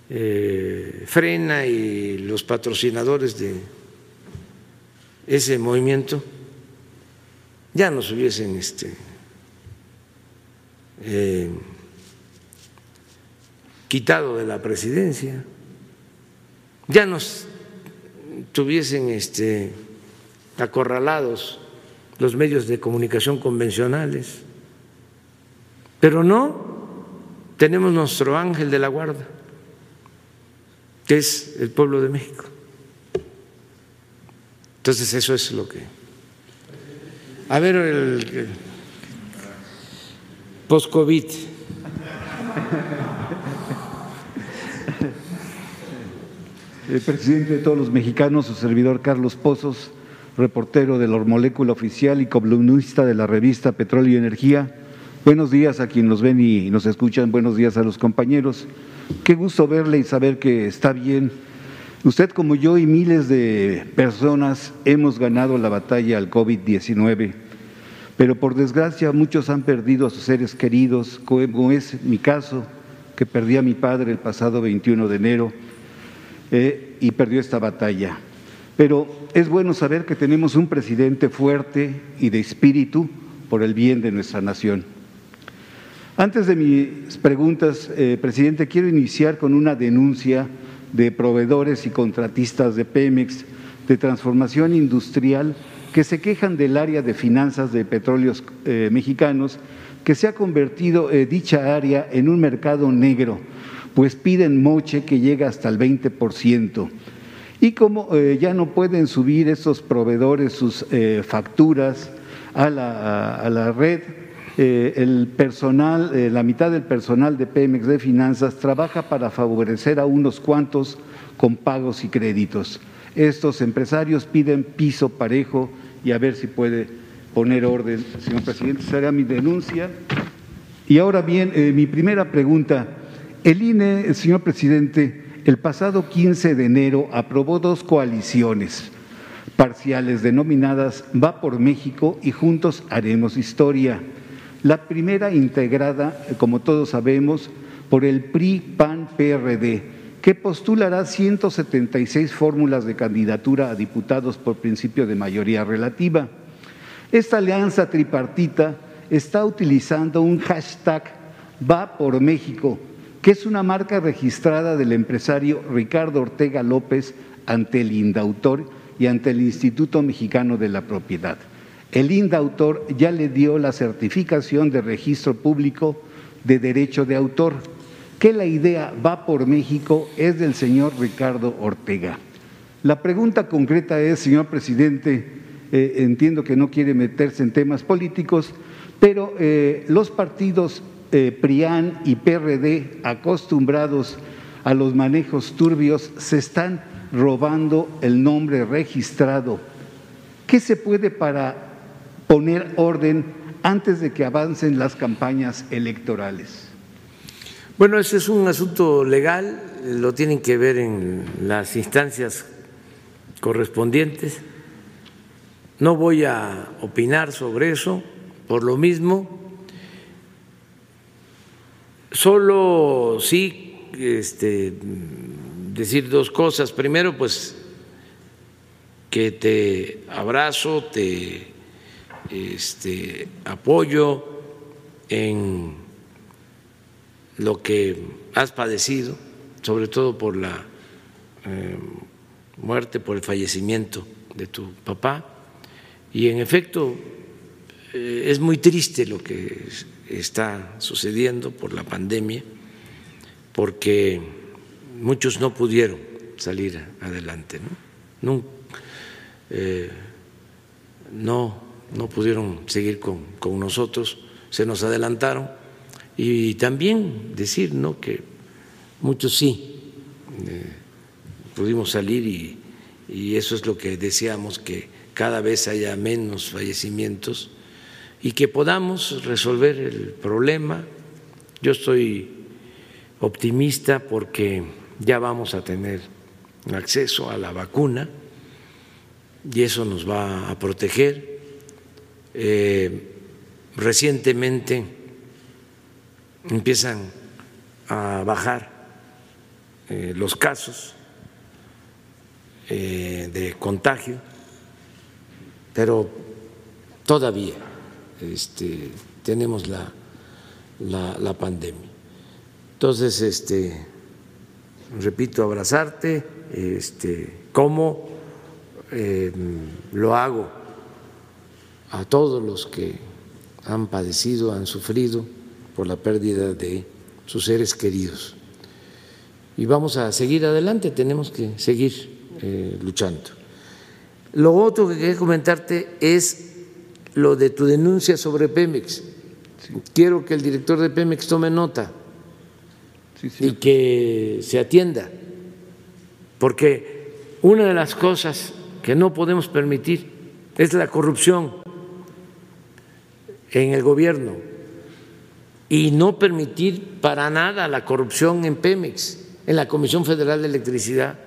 eh, frena y los patrocinadores de ese movimiento ya nos hubiesen este, eh, quitado de la presidencia, ya nos tuviesen este, acorralados los medios de comunicación convencionales, pero no tenemos nuestro ángel de la guarda, que es el pueblo de México. Entonces eso es lo que... A ver, el, post-COVID. El presidente de todos los mexicanos, su servidor Carlos Pozos, reportero de la Molécula Oficial y columnista de la revista Petróleo y Energía, Buenos días a quienes nos ven y nos escuchan, buenos días a los compañeros. Qué gusto verle y saber que está bien. Usted como yo y miles de personas hemos ganado la batalla al COVID-19, pero por desgracia muchos han perdido a sus seres queridos, como es mi caso, que perdí a mi padre el pasado 21 de enero eh, y perdió esta batalla. Pero es bueno saber que tenemos un presidente fuerte y de espíritu por el bien de nuestra nación. Antes de mis preguntas, eh, presidente, quiero iniciar con una denuncia de proveedores y contratistas de Pemex de transformación industrial que se quejan del área de finanzas de petróleos eh, mexicanos, que se ha convertido eh, dicha área en un mercado negro, pues piden moche que llega hasta el 20%. Y como ya no pueden subir esos proveedores sus facturas a la, a la red, eh, el personal, eh, la mitad del personal de Pemex de Finanzas trabaja para favorecer a unos cuantos con pagos y créditos. Estos empresarios piden piso parejo y a ver si puede poner orden, señor presidente. Será mi denuncia. Y ahora bien, eh, mi primera pregunta. El INE, señor presidente, el pasado 15 de enero aprobó dos coaliciones parciales denominadas Va por México y Juntos Haremos Historia la primera integrada, como todos sabemos, por el PRI-PAN-PRD, que postulará 176 fórmulas de candidatura a diputados por principio de mayoría relativa. Esta alianza tripartita está utilizando un hashtag Va por México, que es una marca registrada del empresario Ricardo Ortega López ante el INDAUTOR y ante el Instituto Mexicano de la Propiedad el INDAUTOR ya le dio la certificación de registro público de derecho de autor, que la idea va por México es del señor Ricardo Ortega. La pregunta concreta es, señor presidente, eh, entiendo que no quiere meterse en temas políticos, pero eh, los partidos eh, PRIAN y PRD, acostumbrados a los manejos turbios, se están robando el nombre registrado. ¿Qué se puede para poner orden antes de que avancen las campañas electorales? Bueno, ese es un asunto legal, lo tienen que ver en las instancias correspondientes. No voy a opinar sobre eso, por lo mismo, solo sí este, decir dos cosas. Primero, pues que te abrazo, te este, apoyo en lo que has padecido, sobre todo por la eh, muerte, por el fallecimiento de tu papá. Y en efecto, eh, es muy triste lo que está sucediendo por la pandemia, porque muchos no pudieron salir adelante, ¿no? Eh, pudieron seguir con, nosotros, se nos adelantaron. Y también decir ¿no? que muchos sí eh, pudimos salir y, eso es lo que deseamos, que cada vez haya menos fallecimientos y que podamos resolver el problema. Yo estoy optimista porque ya vamos a tener acceso a la vacuna y eso nos va a proteger. Eh, recientemente empiezan a bajar eh, los casos eh, de contagio, pero todavía este, tenemos la, la, pandemia. Entonces, este, repito, abrazarte, este, cómo em, lo hago a todos los que han padecido, han sufrido por la pérdida de sus seres queridos. Y vamos a seguir adelante, tenemos que seguir eh, luchando. Lo otro que quería comentarte es lo de tu denuncia sobre Pemex. Quiero que el director de Pemex tome nota y que se atienda, porque una de las cosas que no podemos permitir es la corrupción en el gobierno y no permitir para nada la corrupción en Pemex, en la Comisión Federal de Electricidad,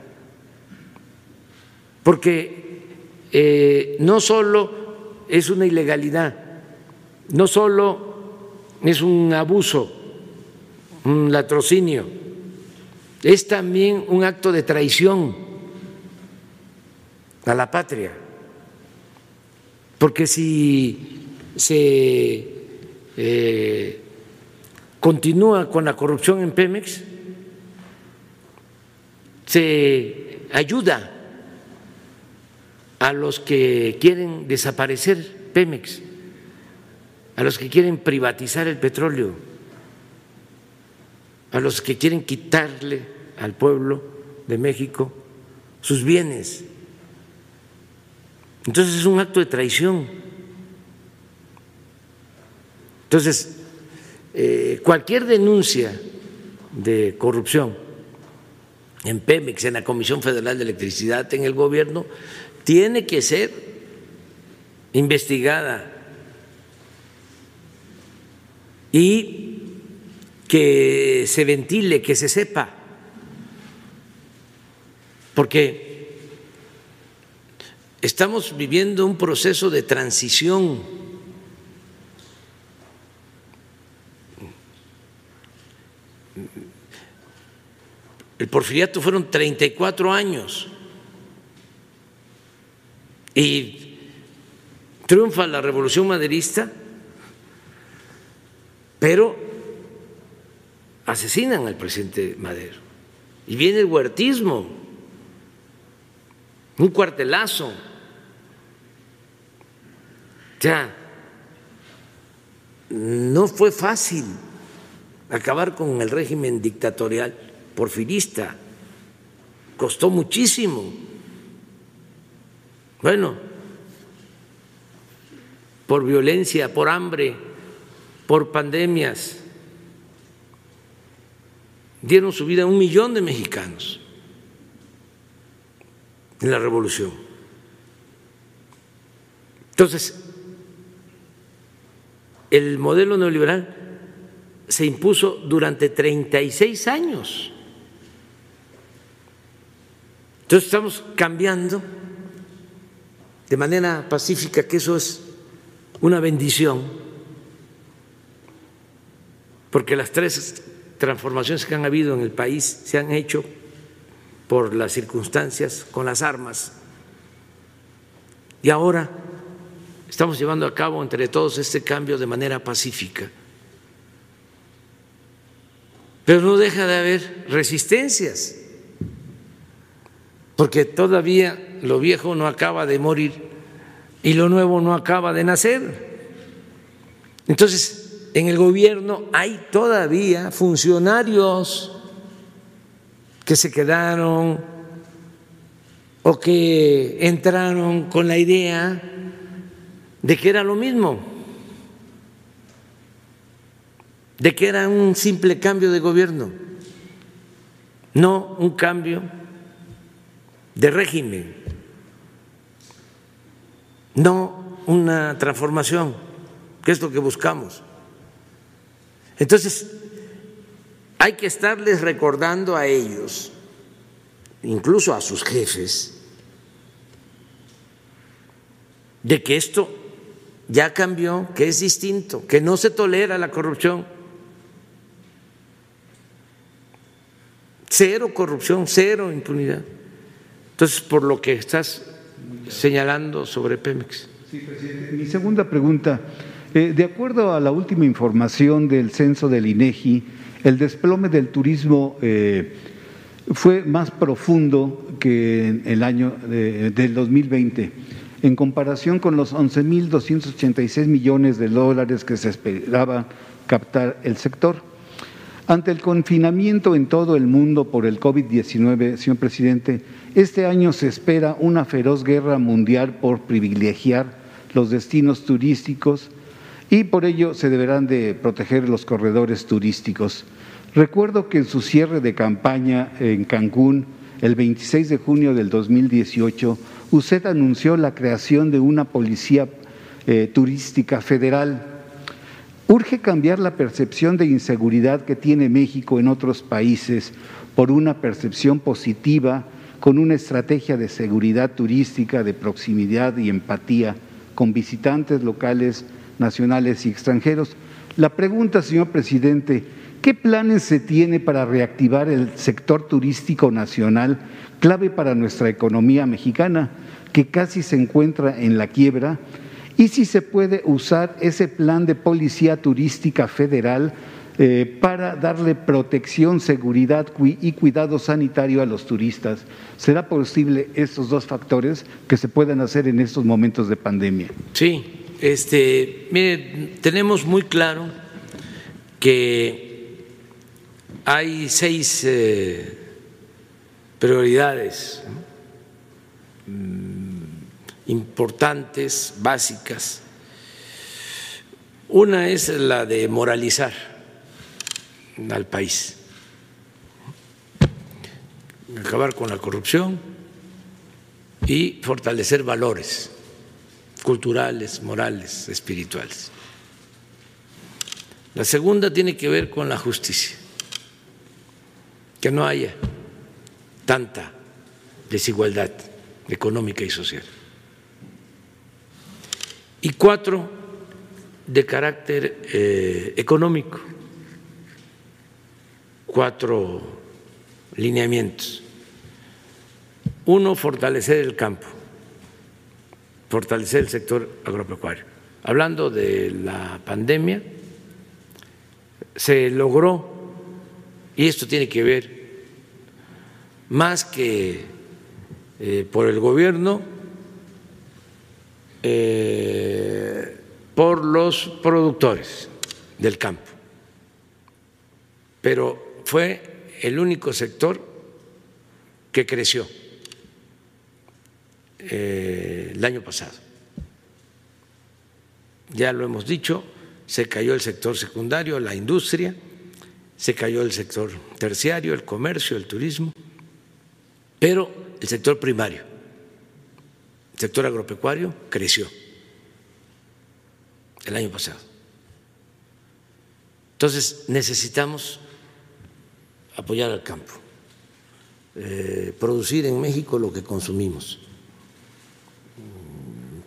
porque eh, no solo es una ilegalidad, no solo es un abuso, un latrocinio, es también un acto de traición a la patria, porque si se eh, continúa con la corrupción en Pemex, se ayuda a los que quieren desaparecer Pemex, a los que quieren privatizar el petróleo, a los que quieren quitarle al pueblo de México sus bienes. Entonces es un acto de traición. Entonces, eh, cualquier denuncia de corrupción en Pemex, en la Comisión Federal de Electricidad, en el gobierno, tiene que ser investigada y que se ventile, que se sepa, porque estamos viviendo un proceso de transición. El porfiriato fueron 34 años y triunfa la revolución maderista, pero asesinan al presidente Madero. Y viene el huertismo, un cuartelazo. O sea, no fue fácil acabar con el régimen dictatorial porfirista, costó muchísimo. Bueno, por violencia, por hambre, por pandemias, dieron su vida a un millón de mexicanos en la revolución. Entonces, el modelo neoliberal se impuso durante 36 años. Entonces estamos cambiando de manera pacífica, que eso es una bendición, porque las tres transformaciones que han habido en el país se han hecho por las circunstancias, con las armas, y ahora estamos llevando a cabo entre todos este cambio de manera pacífica. Pero no deja de haber resistencias, porque todavía lo viejo no acaba de morir y lo nuevo no acaba de nacer. Entonces, en el gobierno hay todavía funcionarios que se quedaron o que entraron con la idea de que era lo mismo, de que era un simple cambio de gobierno, no un cambio de régimen, no una transformación, que es lo que buscamos. Entonces, hay que estarles recordando a ellos, incluso a sus jefes, de que esto ya cambió, que es distinto, que no se tolera la corrupción. Cero corrupción, cero impunidad. Entonces, por lo que estás señalando sobre Pemex. Sí, presidente. Mi segunda pregunta. Eh, de acuerdo a la última información del censo del INEGI, el desplome del turismo eh, fue más profundo que en el año del 2020, en comparación con los 11.286 millones de dólares que se esperaba captar el sector. Ante el confinamiento en todo el mundo por el COVID-19, señor presidente, este año se espera una feroz guerra mundial por privilegiar los destinos turísticos y por ello se deberán de proteger los corredores turísticos. Recuerdo que en su cierre de campaña en Cancún, el 26 de junio del 2018, usted anunció la creación de una policía eh, turística federal. Urge cambiar la percepción de inseguridad que tiene México en otros países por una percepción positiva con una estrategia de seguridad turística, de proximidad y empatía con visitantes locales nacionales y extranjeros. La pregunta, señor presidente, ¿qué planes se tiene para reactivar el sector turístico nacional, clave para nuestra economía mexicana, que casi se encuentra en la quiebra? Y si se puede usar ese plan de policía turística federal eh, para darle protección, seguridad y cuidado sanitario a los turistas. ¿Será posible estos dos factores que se puedan hacer en estos momentos de pandemia? Sí, este, mire, tenemos muy claro que hay seis eh, prioridades mm, importantes, básicas. Una es la de moralizar al país, acabar con la corrupción y fortalecer valores culturales, morales, espirituales. La segunda tiene que ver con la justicia, que no haya tanta desigualdad económica y social. Y cuatro, de carácter eh, económico, cuatro lineamientos. Uno, fortalecer el campo fortalecer el sector agropecuario. Hablando de la pandemia, se logró, y esto tiene que ver más que eh, por el gobierno, eh, por los productores del campo, pero fue el único sector que creció eh, el año pasado. Ya lo hemos dicho, se cayó el sector secundario, la industria, se cayó el sector terciario, el comercio, el turismo, pero el sector primario, el sector agropecuario creció el año pasado. Entonces necesitamos apoyar al campo, eh, producir en México lo que consumimos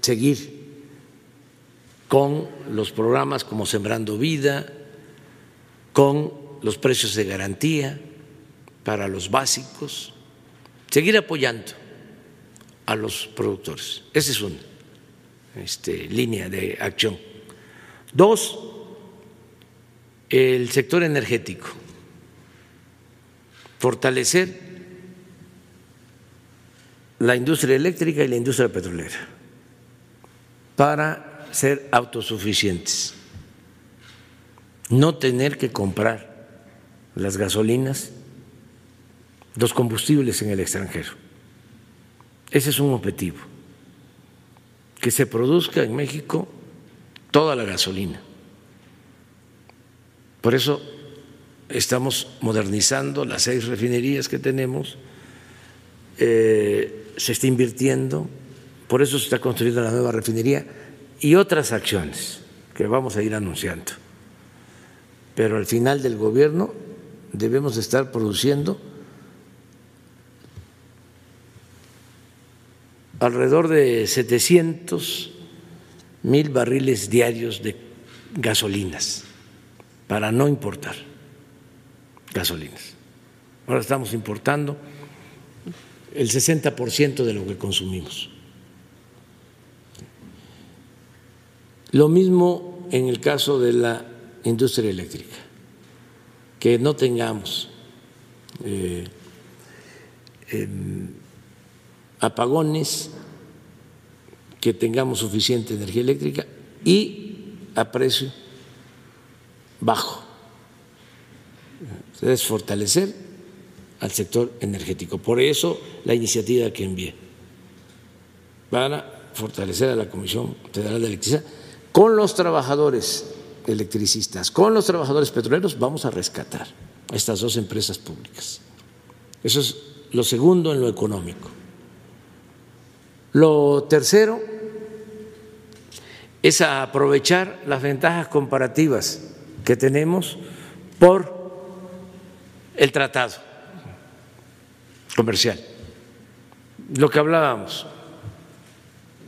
seguir con los programas como Sembrando Vida, con los precios de garantía para los básicos, seguir apoyando a los productores. Esa es una este, línea de acción. Dos, el sector energético. Fortalecer la industria eléctrica y la industria petrolera para ser autosuficientes, no tener que comprar las gasolinas, los combustibles en el extranjero. Ese es un objetivo, que se produzca en México toda la gasolina. Por eso estamos modernizando las seis refinerías que tenemos, eh, se está invirtiendo por eso se está construyendo la nueva refinería y otras acciones que vamos a ir anunciando. Pero al final del gobierno debemos estar produciendo alrededor de 700 mil barriles diarios de gasolinas para no importar gasolinas. Ahora estamos importando el 60% de lo que consumimos. Lo mismo en el caso de la industria eléctrica, que no tengamos eh, em, apagones, que tengamos suficiente energía eléctrica y a precio bajo. Es fortalecer al sector energético. Por eso la iniciativa que envié para fortalecer a la Comisión Federal de Electricidad con los trabajadores electricistas, con los trabajadores petroleros, vamos a rescatar a estas dos empresas públicas. Eso es lo segundo en lo económico. Lo tercero es aprovechar las ventajas comparativas que tenemos por el tratado comercial. Lo que hablábamos,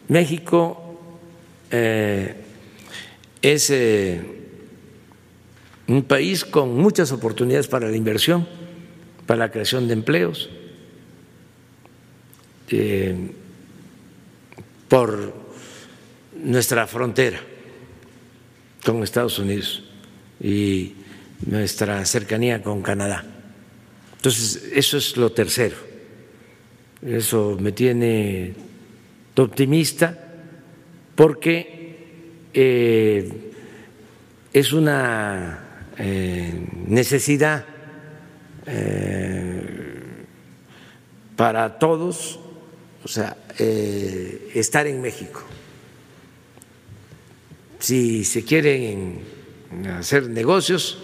México eh, es eh, un país con muchas oportunidades para la inversión, para la creación de empleos, eh, por nuestra frontera con Estados Unidos y nuestra cercanía con Canadá. Entonces, eso es lo tercero. Eso me tiene optimista porque eh, es una eh, necesidad eh, para todos, o sea, estar en México. Si se quieren hacer negocios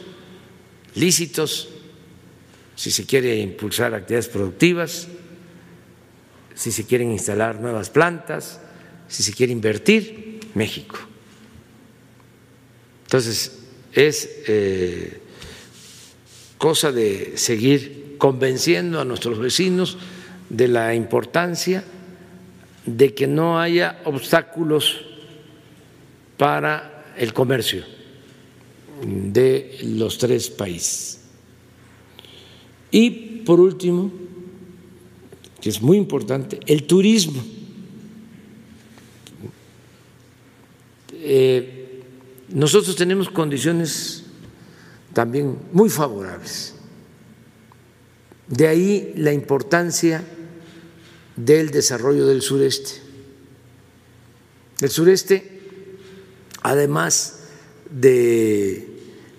lícitos, si se quiere impulsar actividades productivas, si se quieren instalar nuevas plantas, si se quiere invertir, México. Entonces, es eh, cosa de seguir convenciendo a nuestros vecinos de la importancia de que no haya obstáculos para el comercio de los tres países. Y por último, que es muy importante, el turismo. Eh, nosotros tenemos condiciones también muy favorables. De ahí la importancia del desarrollo del sureste. El sureste, además de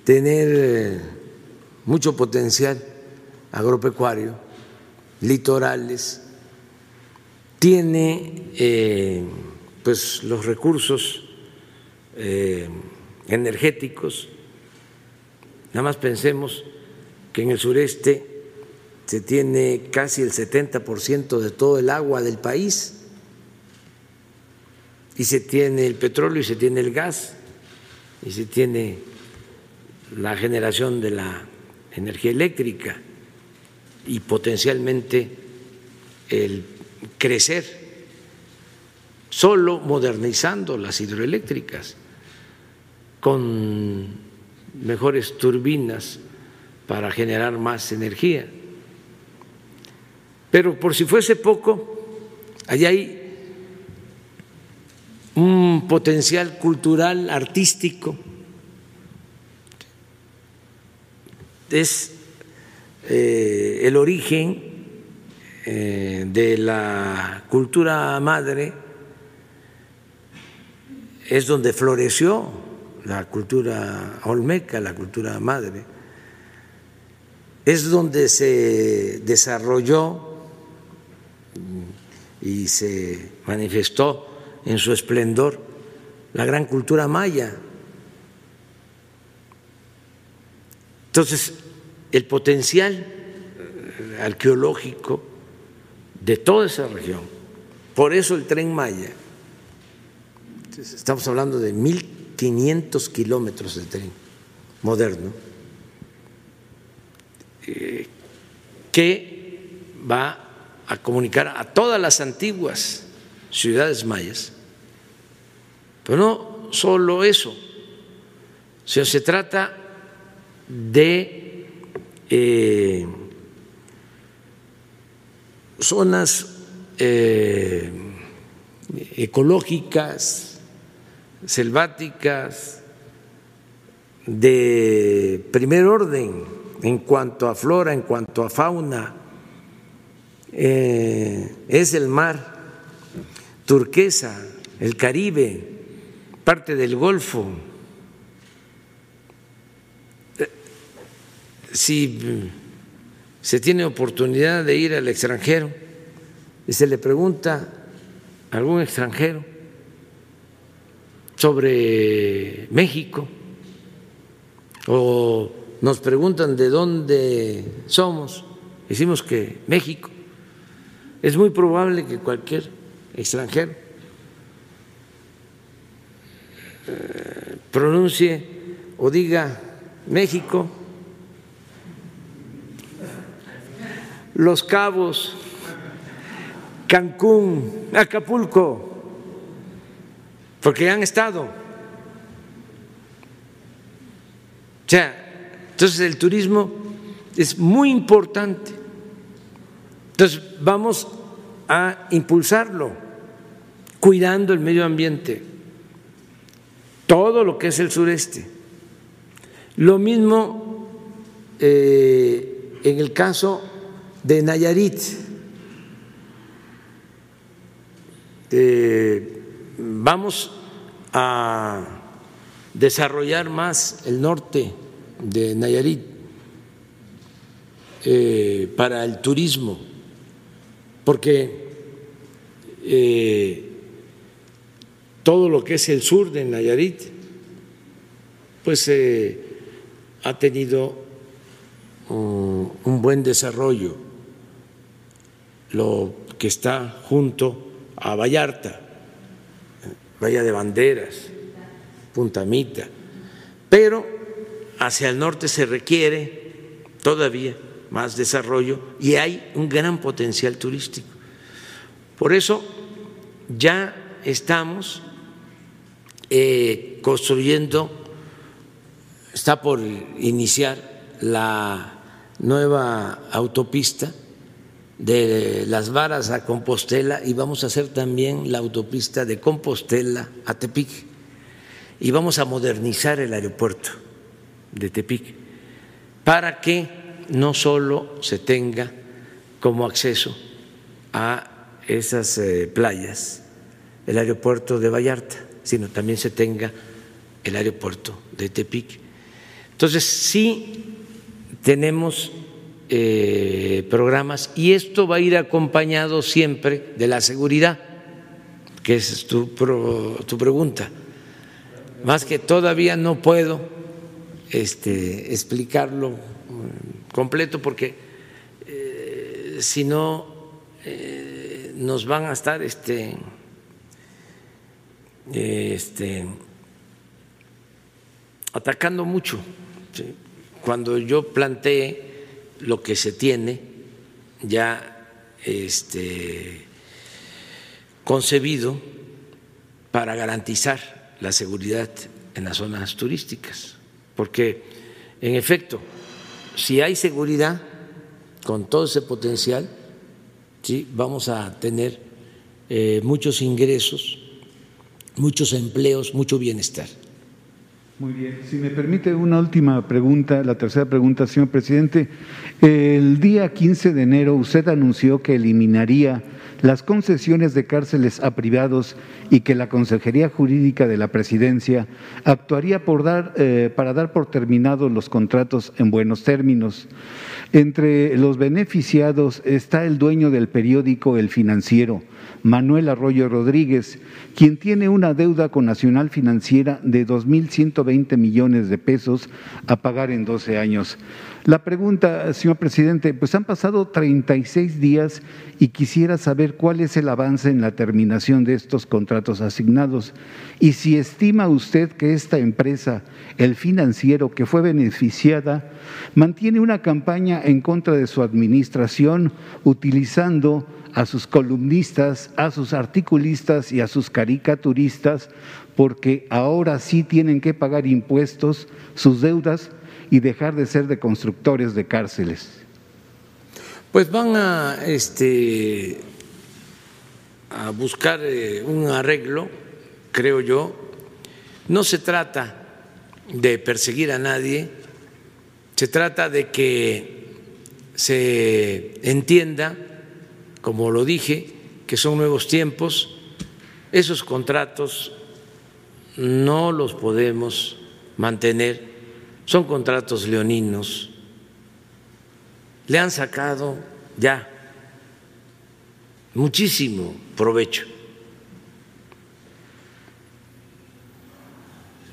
tener mucho potencial agropecuario, litorales, tiene eh, pues los recursos eh, energéticos. Nada más pensemos que en el sureste se tiene casi el 70% de todo el agua del país y se tiene el petróleo y se tiene el gas y se tiene la generación de la energía eléctrica y potencialmente el crecer solo modernizando las hidroeléctricas con mejores turbinas para generar más energía. Pero por si fuese poco, allí hay un potencial cultural, artístico. Es eh, el origen eh, de la cultura madre, es donde floreció la cultura olmeca, la cultura madre, es donde se desarrolló y se manifestó en su esplendor la gran cultura maya. Entonces, el potencial arqueológico de toda esa región, por eso el tren Maya, estamos hablando de 1.500 kilómetros de tren moderno, eh, que va a comunicar a todas las antiguas ciudades mayas. Pero no solo eso, sino se trata de eh, zonas eh, ecológicas, selváticas, de primer orden en cuanto a flora, en cuanto a fauna, eh, es el mar turquesa, el Caribe, parte del Golfo. Si se tiene oportunidad de ir al extranjero y se le pregunta a algún extranjero sobre México o nos preguntan de dónde somos, decimos que México, es muy probable que cualquier extranjero eh, pronuncie o diga México, Los Cabos, Cancún, Acapulco, porque han estado. O sea, entonces el turismo es muy importante. Entonces vamos a impulsarlo, cuidando el medio ambiente, todo lo que es el sureste. Lo mismo eh, en el caso de Nayarit. Eh, vamos a desarrollar más el norte de Nayarit eh, para el turismo porque eh, todo lo que es el sur de Nayarit, pues ha tenido un, un buen desarrollo, lo que está junto a Vallarta, Valla de Banderas, Puntamita, pero hacia el norte se requiere todavía más desarrollo y hay un gran potencial turístico. Por eso ya estamos eh, construyendo, está por iniciar la nueva autopista de las varas a Compostela y vamos a hacer también la autopista de Compostela a Tepic y vamos a modernizar el aeropuerto de Tepic para que no solo se tenga como acceso a esas eh, playas el aeropuerto de Vallarta, sino también se tenga el aeropuerto de Tepic. Entonces, sí tenemos eh, programas y esto va a ir acompañado siempre de la seguridad, que es tu, tu pregunta. Más que todavía no puedo este, explicarlo completo porque eh, si no eh, nos van a estar este, este, atacando mucho. Cuando yo planteé lo que se tiene ya este, concebido para garantizar la seguridad en las zonas turísticas, porque en efecto si hay seguridad con todo ese potencial, ¿sí? vamos a tener eh, muchos ingresos, muchos empleos, mucho bienestar. Muy bien. Si me permite una última pregunta, la tercera pregunta, señor presidente. El día 15 de enero usted anunció que eliminaría las concesiones de cárceles a privados y que la Consejería Jurídica de la Presidencia actuaría por dar, eh, para dar por terminados los contratos en buenos términos. Entre los beneficiados está el dueño del periódico El Financiero, Manuel Arroyo Rodríguez, quien tiene una deuda con Nacional Financiera de 2.120 millones de pesos a pagar en 12 años. La pregunta, señor presidente, pues han pasado 36 días y quisiera saber cuál es el avance en la terminación de estos contratos asignados y si estima usted que esta empresa, el financiero que fue beneficiada, mantiene una campaña en contra de su administración utilizando a sus columnistas, a sus articulistas y a sus caricaturistas, porque ahora sí tienen que pagar impuestos, sus deudas y dejar de ser de constructores de cárceles? Pues van a, este, buscar eh, un arreglo, creo yo. No se trata de perseguir a nadie, se trata de que se entienda, como lo dije, que son nuevos tiempos, esos contratos no los podemos mantener son contratos leoninos, le han sacado ya muchísimo provecho.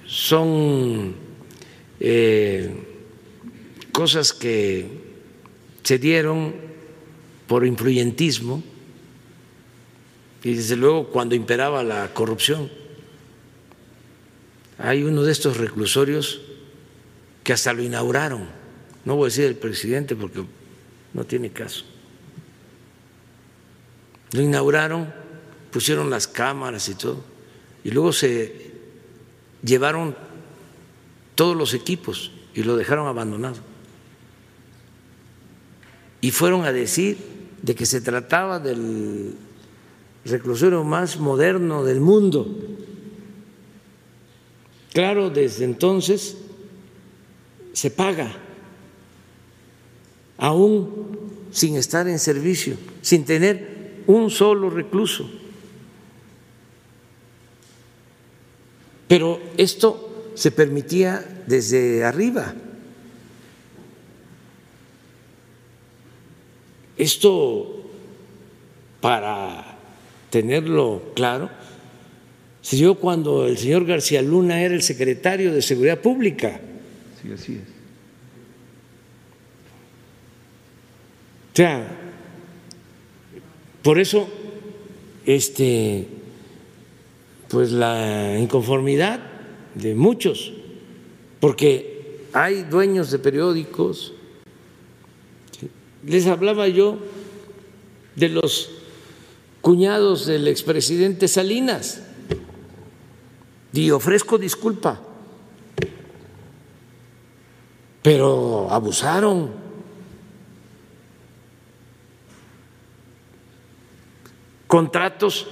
Son eh, cosas que se dieron por influyentismo y desde luego cuando imperaba la corrupción. Hay uno de estos reclusorios que hasta lo inauguraron. No voy a decir el presidente porque no tiene caso. Lo inauguraron, pusieron las cámaras y todo, y luego se llevaron todos los equipos y lo dejaron abandonado. Y fueron a decir de que se trataba del reclusorio más moderno del mundo. Claro, desde entonces se paga, aún sin estar en servicio, sin tener un solo recluso. Pero esto se permitía desde arriba. Esto, para tenerlo claro, se dio cuando el señor García Luna era el secretario de Seguridad Pública. Sí, así es. O sea, por eso, este, pues la inconformidad de muchos, porque hay dueños de periódicos. Les hablaba yo de los cuñados del expresidente Salinas y ofrezco disculpa pero abusaron. Contratos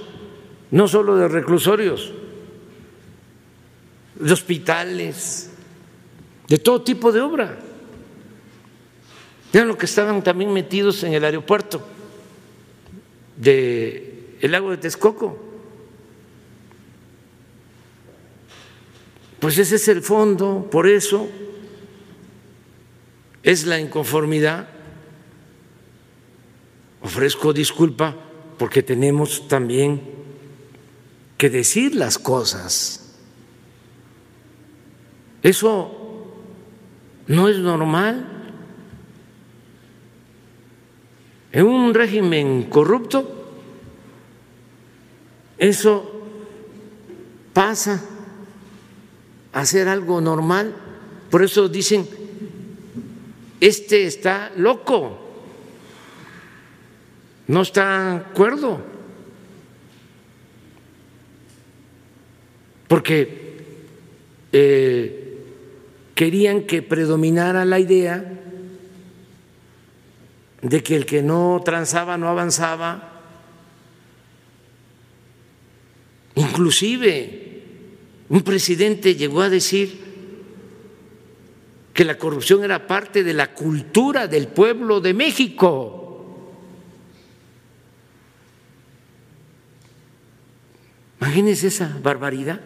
no solo de reclusorios, de hospitales, de todo tipo de obra. Vean lo que estaban también metidos en el aeropuerto de el lago de Texcoco. Pues ese es el fondo, por eso es la inconformidad. Ofrezco disculpa porque tenemos también que decir las cosas. Eso no es normal. En un régimen corrupto, eso pasa a ser algo normal. Por eso dicen este está loco, no está acuerdo, porque eh, querían que predominara la idea de que el que no transaba no avanzaba, inclusive un presidente llegó a decir que la corrupción era parte de la cultura del pueblo de México. Imagínense esa barbaridad.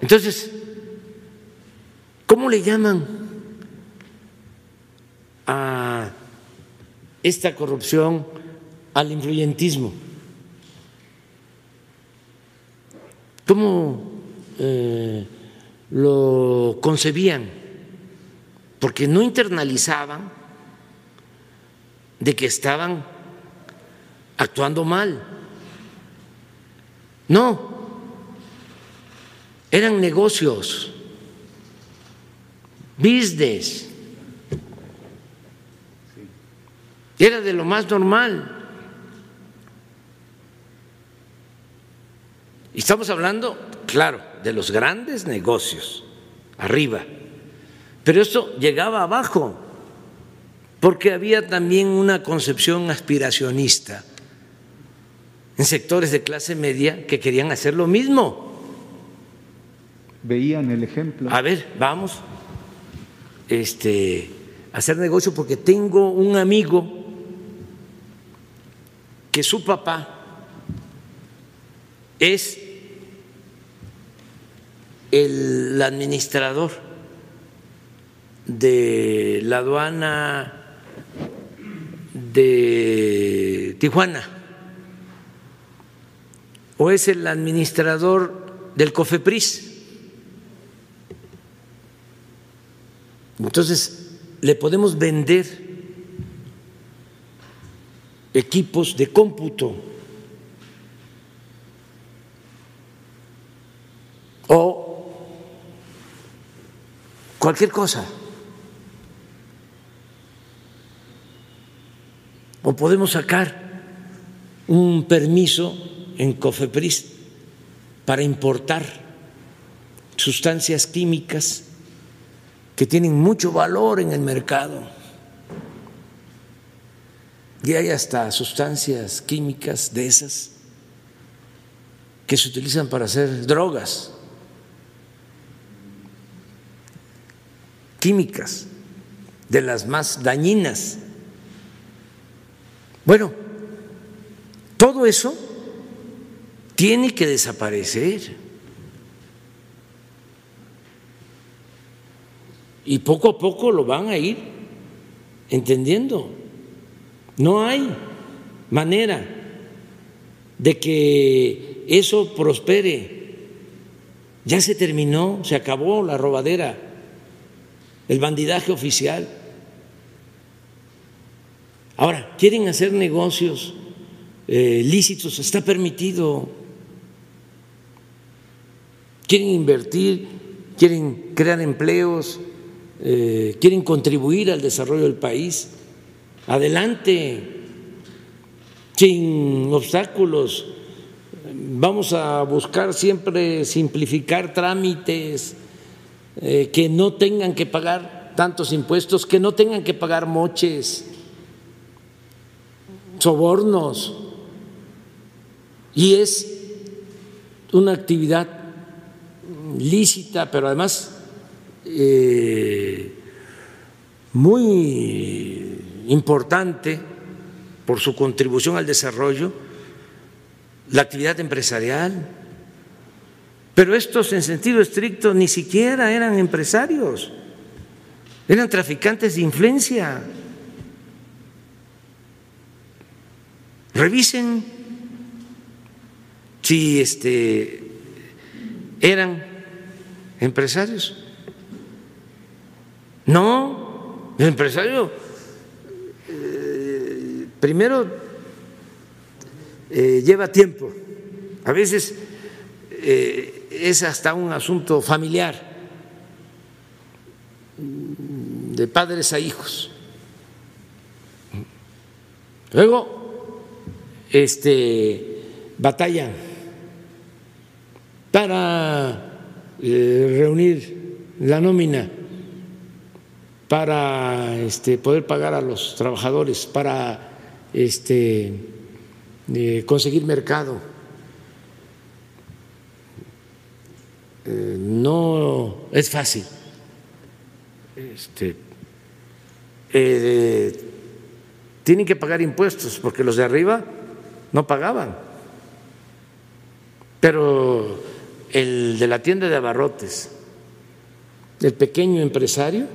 Entonces, ¿cómo le llaman a esta corrupción al influyentismo? ¿Cómo eh, lo concebían? Porque no internalizaban de que estaban actuando mal. No, eran negocios, business. Era de lo más normal. Y estamos hablando, claro, de los grandes negocios, arriba. Pero esto llegaba abajo, porque había también una concepción aspiracionista en sectores de clase media que querían hacer lo mismo veían el ejemplo. A ver, vamos este, a hacer negocio porque tengo un amigo que su papá es el administrador de la aduana de Tijuana o es el administrador del COFEPRIS. Entonces, le podemos vender equipos de cómputo o cualquier cosa. O podemos sacar un permiso en COFEPRIS para importar sustancias químicas que tienen mucho valor en el mercado. Y hay hasta sustancias químicas de esas que se utilizan para hacer drogas químicas, de las más dañinas. Bueno, todo eso tiene que desaparecer. y poco a poco lo van a ir entendiendo. No hay manera de que eso prospere. Ya se terminó, se acabó la robadera, el bandidaje oficial. Ahora, quieren hacer negocios eh, lícitos, está permitido. Quieren invertir, quieren crear empleos, eh, quieren contribuir al desarrollo del país, adelante, sin obstáculos. Vamos a buscar siempre simplificar trámites, eh, que no tengan que pagar tantos impuestos, que no tengan que pagar moches, sobornos. Y es una actividad lícita, pero además eh, muy importante por su contribución al desarrollo, la actividad empresarial. Pero estos en sentido estricto ni siquiera eran empresarios, eran traficantes de influencia. Revisen si este, eran empresarios. No, el empresario eh, primero eh, lleva tiempo, a veces eh, es hasta un asunto familiar, de padres a hijos. Luego, este, batallan para reunir la nómina para este, poder pagar a los trabajadores, para este, eh, conseguir mercado. Eh, no es fácil. Este, eh, tienen que pagar impuestos porque los de arriba no pagaban. Pero el de la tienda de abarrotes, el pequeño empresario,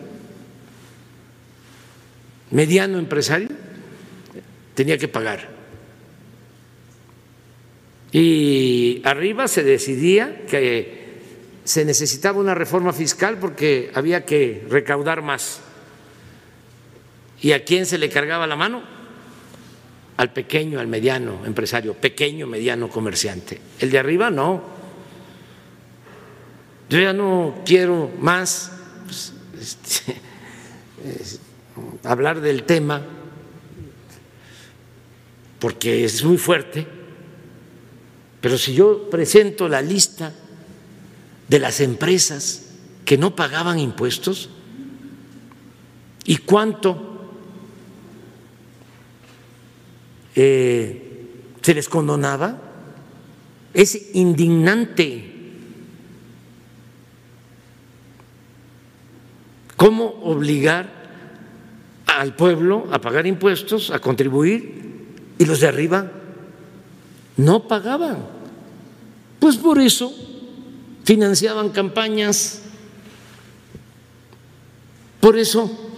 mediano empresario, tenía que pagar. Y arriba se decidía que se necesitaba una reforma fiscal porque había que recaudar más. ¿Y a quién se le cargaba la mano? Al pequeño, al mediano empresario, pequeño, mediano comerciante. El de arriba no. Yo ya no quiero más pues, este, hablar del tema porque es muy fuerte, pero si yo presento la lista de las empresas que no pagaban impuestos y cuánto eh, se les condonaba, es indignante. ¿Cómo obligar al pueblo a pagar impuestos, a contribuir, y los de arriba no pagaban? Pues por eso financiaban campañas, por eso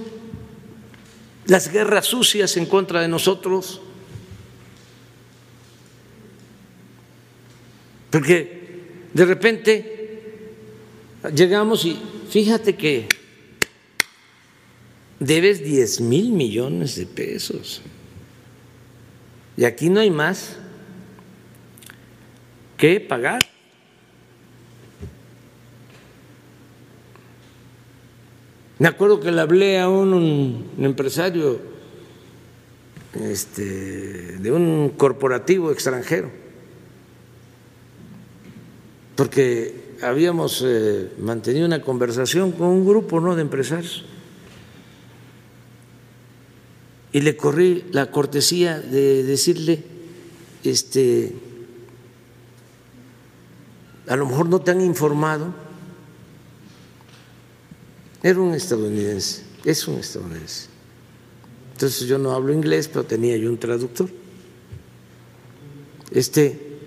las guerras sucias en contra de nosotros, porque de repente llegamos y fíjate que debes 10 mil millones de pesos. Y aquí no hay más que pagar. Me acuerdo que le hablé a un, empresario este, de un corporativo extranjero, porque habíamos eh, mantenido una conversación con un grupo ¿no? de empresarios y le corrí la cortesía de decirle, este, a lo mejor no te han informado era un estadounidense, es un estadounidense. Entonces yo no hablo inglés, pero tenía yo un traductor. Este,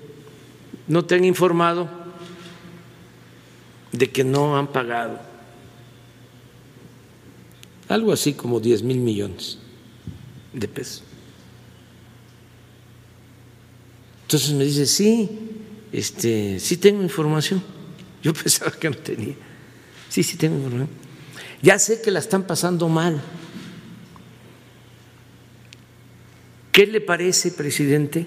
no te han informado de que no han pagado algo así como 10 mil millones de pesos. Entonces me dice, sí, este, sí tengo información. Yo pensaba que no tenía. Sí, sí tengo información. Ya sé que la están pasando mal. ¿Qué le parece, presidente,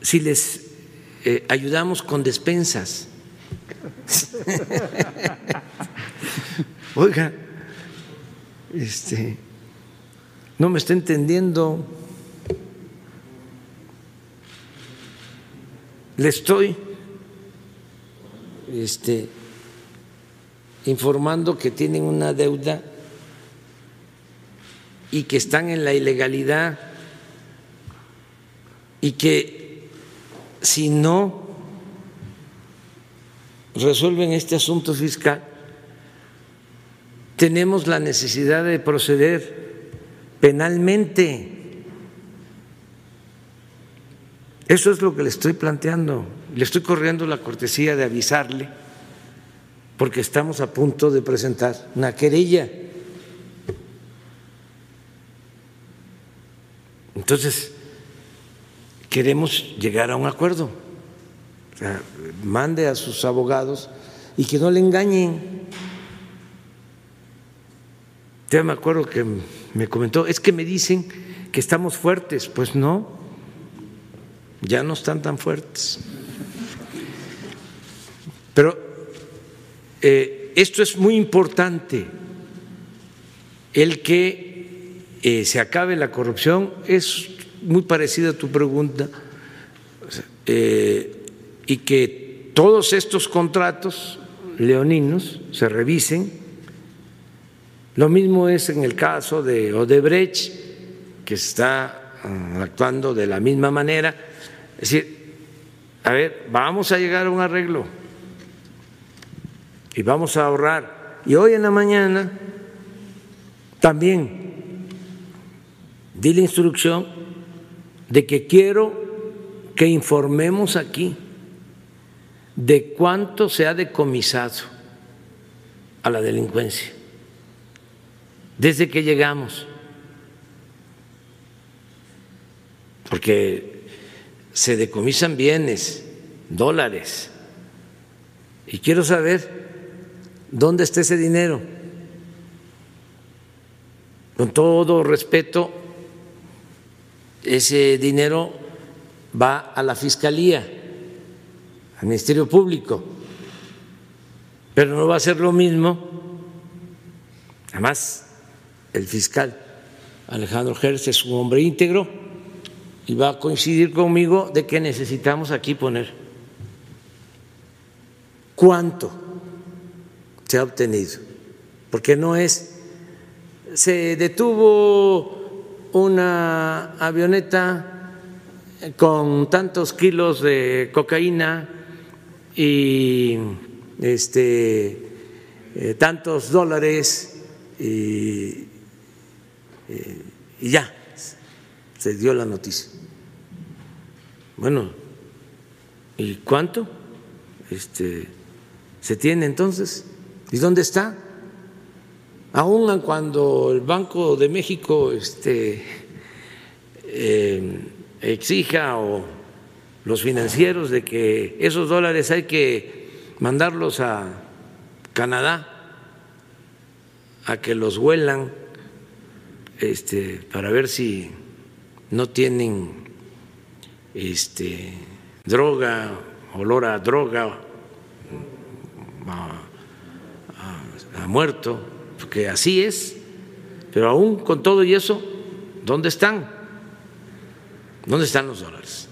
si les eh, ayudamos con despensas? Oiga, este, no me está entendiendo. Le estoy este, informando que tienen una deuda y que están en la ilegalidad y que si no resuelven este asunto fiscal, tenemos la necesidad de proceder penalmente. Eso es lo que le estoy planteando. Le estoy corriendo la cortesía de avisarle porque estamos a punto de presentar una querella. Entonces, queremos llegar a un acuerdo. O sea, mande a sus abogados y que no le engañen. Ya me acuerdo que me comentó, es que me dicen que estamos fuertes. Pues no, ya no están tan fuertes. Pero eh, esto es muy importante, el que eh, se acabe la corrupción es muy parecida a tu pregunta eh, y que todos estos contratos leoninos se revisen. Lo mismo es en el caso de Odebrecht, que está ah, actuando de la misma manera. Es decir, a ver, vamos a llegar a un arreglo y vamos a ahorrar. Y hoy en la mañana también di la instrucción de que quiero que informemos aquí de cuánto se ha decomisado a la delincuencia desde que llegamos. Porque se decomisan bienes, dólares. Y quiero saber dónde está ese dinero. Con todo respeto, ese dinero va a la Fiscalía, al Ministerio Público, pero no va a ser lo mismo. Además, el fiscal Alejandro Gertz es un hombre íntegro y va a coincidir conmigo de que necesitamos aquí poner cuánto se ha obtenido, porque no es, se detuvo una avioneta con tantos kilos de cocaína y este, eh, tantos dólares y, eh, y ya se dio la noticia. Bueno, ¿y cuánto este, se tiene entonces? ¿Y dónde está? Aún cuando el Banco de México este, eh, exija o los financieros de que esos dólares hay que mandarlos a Canadá a que los huelan este, para ver si no tienen este, droga, olor a droga, a, muerto, porque así es, pero aún con todo y eso, ¿dónde están? ¿Dónde están los dólares?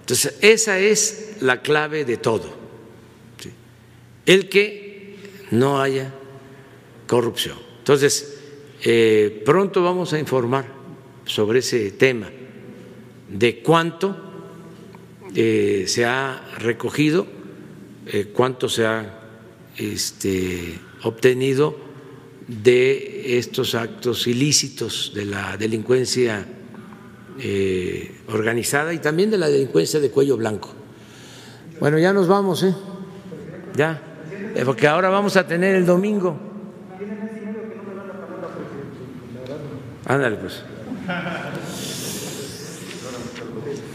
Entonces, esa es la clave de todo. El que no haya corrupción. Entonces, eh, pronto vamos a informar sobre ese tema de cuánto eh, se ha recogido, eh, cuánto se ha este, obtenido de estos actos ilícitos de la delincuencia eh, organizada y también de la delincuencia de cuello blanco. Bueno, ya nos vamos, ¿eh? Ya, porque ahora vamos a tener el domingo. Ándale, pues.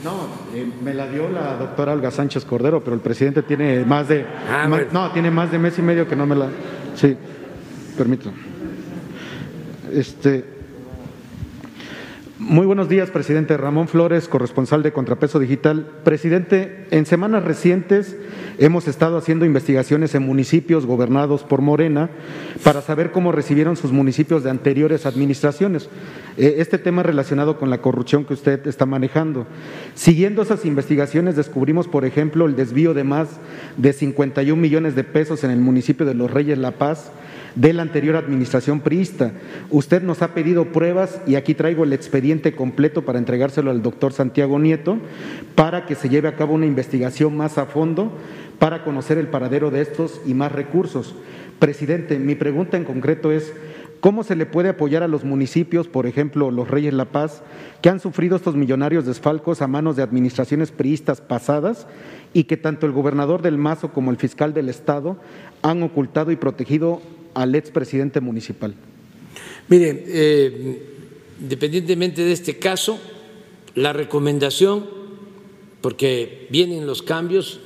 No, eh, me la dio la doctora Olga Sánchez Cordero, pero el presidente tiene más de ah, no, tiene más de mes y medio que no me la sí, permito. Este muy buenos días, presidente Ramón Flores, corresponsal de Contrapeso Digital. Presidente, en semanas recientes hemos estado haciendo investigaciones en municipios gobernados por Morena para saber cómo recibieron sus municipios de anteriores administraciones. Eh, este tema relacionado con la corrupción que usted está manejando. Siguiendo esas investigaciones descubrimos, por ejemplo, el desvío de más de 51 millones de pesos en el municipio de Los Reyes La Paz de la anterior administración priista. Usted nos ha pedido pruebas y aquí traigo el expediente completo para entregárselo al doctor Santiago Nieto para que se lleve a cabo una investigación más a fondo para conocer el paradero de estos y más recursos. Presidente, mi pregunta en concreto es, ¿cómo se le puede apoyar a los municipios, por ejemplo, los Reyes La Paz, que han sufrido estos millonarios desfalcos a manos de administraciones priistas pasadas y que tanto el gobernador del Mazo como el fiscal del Estado han ocultado y protegido al expresidente municipal? Mire, eh, independientemente de este caso, la recomendación, porque vienen los cambios,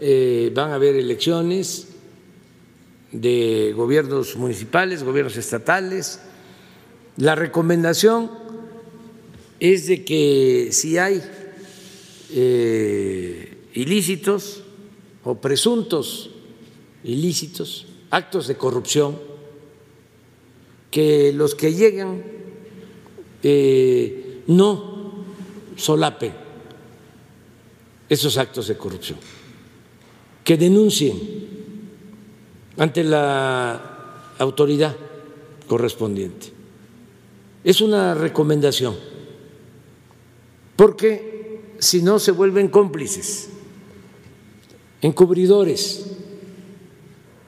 eh, van a haber elecciones de gobiernos municipales, gobiernos estatales, la recomendación es de que si hay eh, ilícitos o presuntos ilícitos, actos de corrupción, que los que llegan eh, no solapen esos actos de corrupción, que denuncien ante la autoridad correspondiente. Es una recomendación, porque si no se vuelven cómplices, encubridores.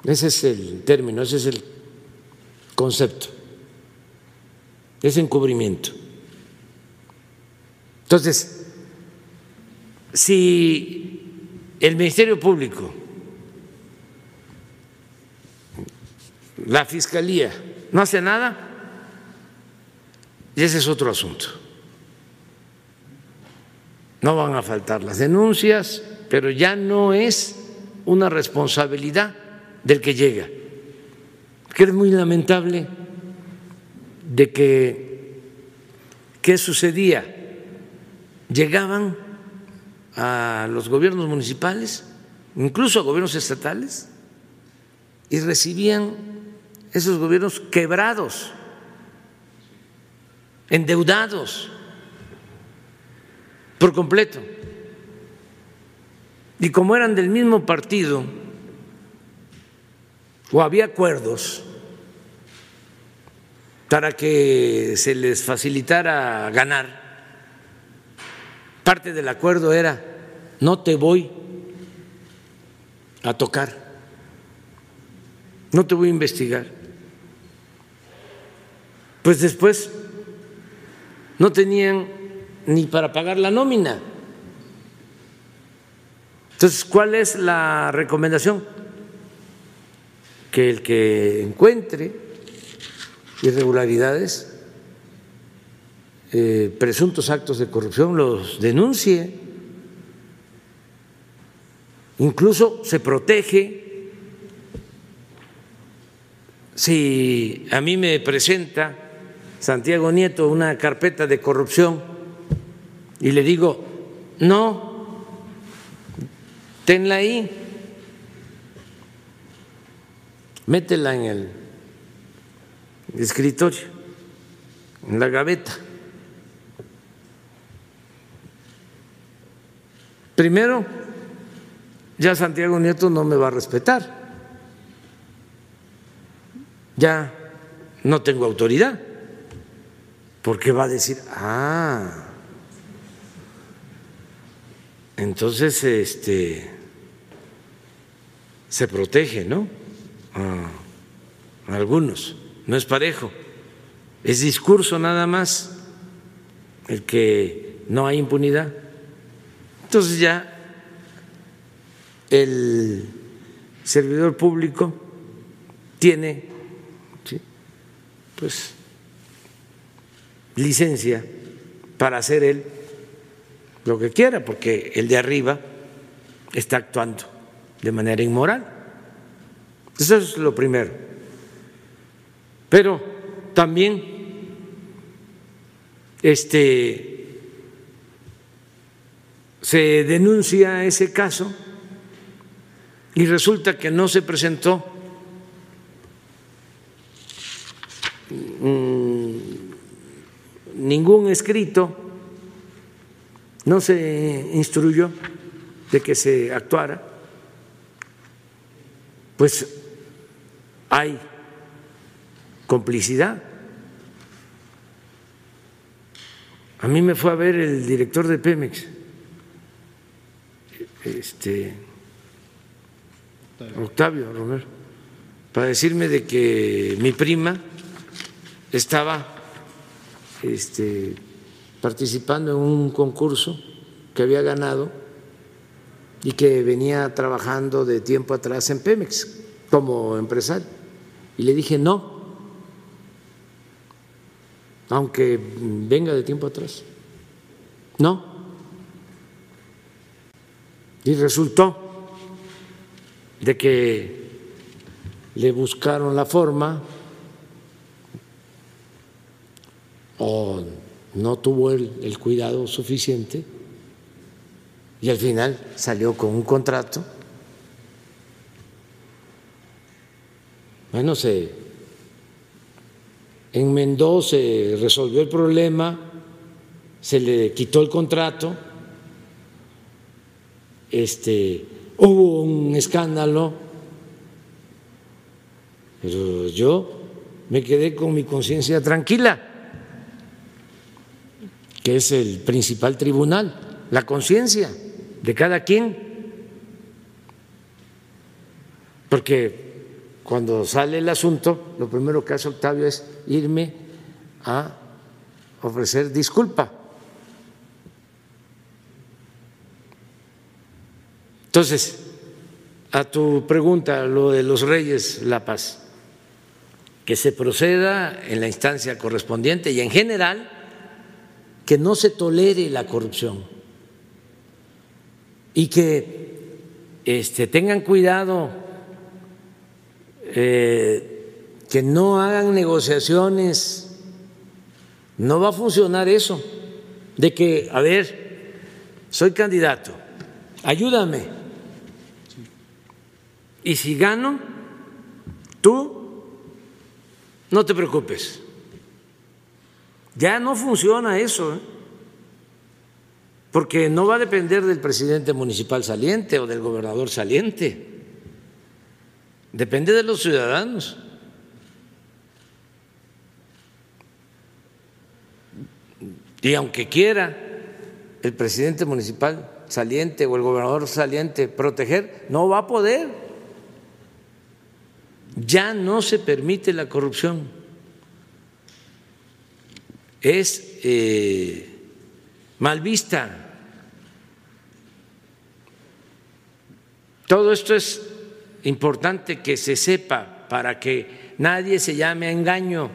Ese es el término, ese es el concepto. Es encubrimiento. Entonces, si el Ministerio Público, la Fiscalía, no hace nada, y ese es otro asunto. No van a faltar las denuncias, pero ya no es una responsabilidad del que llega. Que es muy lamentable de que, ¿qué sucedía? Llegaban a los gobiernos municipales, incluso a gobiernos estatales, y recibían esos gobiernos quebrados, endeudados por completo. Y como eran del mismo partido, o había acuerdos para que se les facilitara ganar, parte del acuerdo era, no te voy a tocar, no te voy a investigar. Pues después no tenían ni para pagar la nómina. Entonces, ¿cuál es la recomendación? Que el que encuentre irregularidades, eh, presuntos actos de corrupción, los denuncie. Incluso se protege. Si a mí me presenta Santiago Nieto una carpeta de corrupción y le digo, no, tenla ahí, métela en el escritorio, en la gaveta. Primero, ya Santiago Nieto no me va a respetar, ya no tengo autoridad, porque va a decir, ah, entonces este se protege, ¿no? A algunos, no es parejo, es discurso nada más el que no hay impunidad. Entonces ya el servidor público tiene pues licencia para hacer él lo que quiera, porque el de arriba está actuando de manera inmoral. Eso es lo primero. Pero también este se denuncia ese caso y resulta que no se presentó mm, ningún escrito no se instruyó de que se actuara, pues hay complicidad. A mí me fue a ver el director de Pemex, este, Octavio Romero, para decirme de que mi prima estaba este, participando en un concurso que había ganado y que venía trabajando de tiempo atrás en Pemex como empresario. Y le dije, no, aunque venga de tiempo atrás, no. Y resultó de que le buscaron la forma o no tuvo el, cuidado suficiente y al final salió con un contrato. Bueno, se enmendó, se resolvió el problema, se le quitó el contrato, este, hubo un escándalo, pero yo me quedé con mi conciencia tranquila que es el principal tribunal. la conciencia de cada quien. Porque cuando sale el asunto, lo primero que hace Octavio es irme a ofrecer disculpa. Entonces, a tu pregunta, lo de los reyes La Paz, que se proceda en la instancia correspondiente y en general que no se tolere la corrupción y que este, tengan cuidado, eh, que no hagan negociaciones, no va a funcionar eso, de que, a ver, soy candidato, ayúdame y si gano, tú no te preocupes. Ya no funciona eso, ¿eh? porque no va a depender del presidente municipal saliente o del gobernador saliente, depende de los ciudadanos. Y aunque quiera el presidente municipal saliente o el gobernador saliente proteger, no va a poder ya no se permite la corrupción. Es eh, mal vista. Todo esto es importante que se sepa para que nadie se llame a engaño,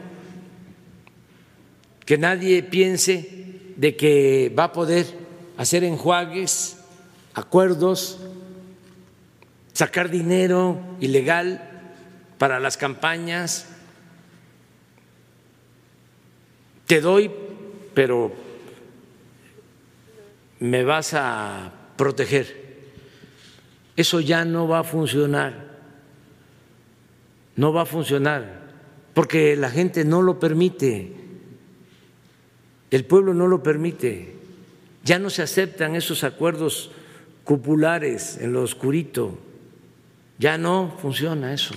que nadie piense de que va a poder hacer enjuagues, acuerdos, sacar dinero ilegal para las campañas, te doy, pero me vas a proteger. Eso ya no va a funcionar, no va a funcionar, porque la gente no lo permite, el pueblo no lo permite, ya no se aceptan esos acuerdos cupulares en lo oscurito, ya no funciona eso.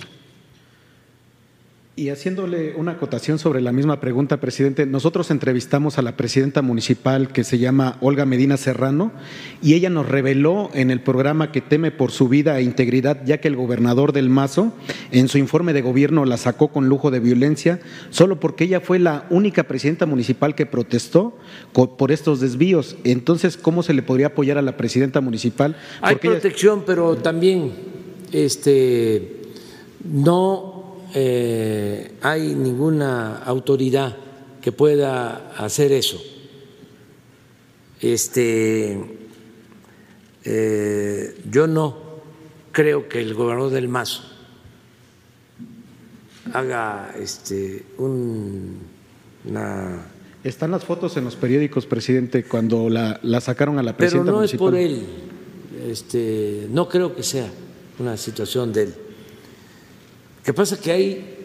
Y haciéndole una acotación sobre la misma pregunta, presidente, nosotros entrevistamos a la presidenta municipal que se llama Olga Medina Serrano y ella nos reveló en el programa que teme por su vida e integridad, ya que el gobernador del Mazo en su informe de gobierno la sacó con lujo de violencia, solo porque ella fue la única presidenta municipal que protestó por estos desvíos. Entonces, ¿cómo se le podría apoyar a la presidenta municipal? Hay protección, pero también este, no eh, hay ninguna autoridad que pueda hacer eso. Este, eh, yo no creo que el gobernador del Mazo haga este, un, una están las fotos en los periódicos, presidente, cuando la, la sacaron a la presidenta. Pero no es por él. Este, no creo que sea una situación de él. ¿Qué pasa que hay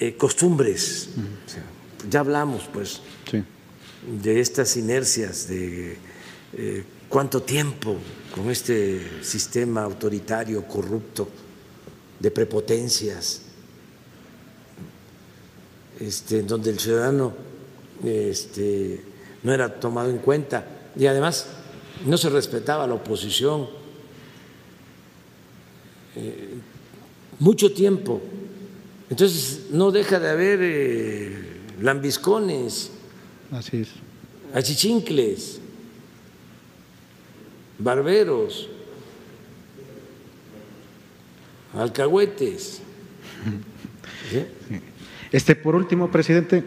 eh, costumbres, ya hablamos pues de estas inercias, de eh, cuánto tiempo con este sistema autoritario, corrupto, de prepotencias, este, donde el ciudadano este, no era tomado en cuenta. Y además no se respetaba la oposición. Eh, mucho tiempo. Entonces no deja de haber eh, lambiscones, Así es. achichincles, barberos, alcahuetes. Este, por último, presidente,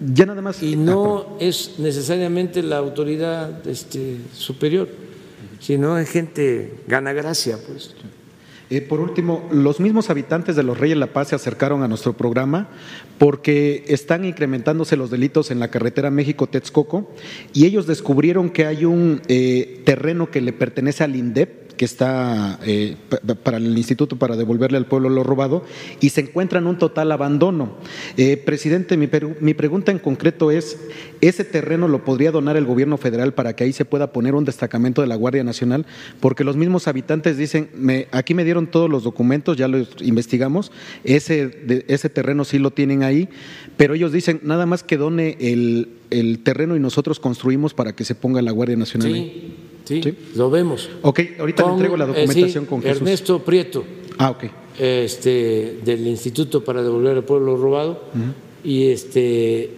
ya nada más. Y no es necesariamente la autoridad este, superior, sino es gente gana gracia, pues. Eh, por último, los mismos habitantes de los Reyes La Paz se acercaron a nuestro programa porque están incrementándose los delitos en la carretera México-Texcoco y ellos descubrieron que hay un eh, terreno que le pertenece al INDEP que está eh, para el Instituto para devolverle al pueblo lo robado y se encuentra en un total abandono. Eh, presidente, mi, mi pregunta en concreto es, ¿ese terreno lo podría donar el gobierno federal para que ahí se pueda poner un destacamento de la Guardia Nacional? Porque los mismos habitantes dicen, me, aquí me dieron todos los documentos, ya los investigamos, ese, ese terreno sí lo tienen ahí, pero ellos dicen, nada más que done el, el terreno y nosotros construimos para que se ponga la Guardia Nacional ahí. Sí, lo vemos. Ok, ahorita le entrego la eh, documentación con Jesús. Ernesto Prieto. Ah, ok. Este, del Instituto para Devolver al Pueblo Robado y este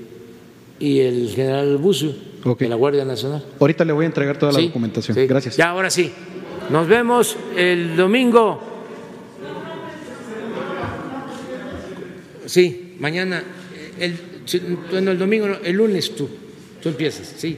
y el general Bucio de la Guardia Nacional. Ahorita le voy a entregar toda la documentación. Gracias. Ya, ahora sí. Nos vemos el domingo. Sí, mañana. El, bueno, el domingo, el lunes tú, tú empiezas, sí.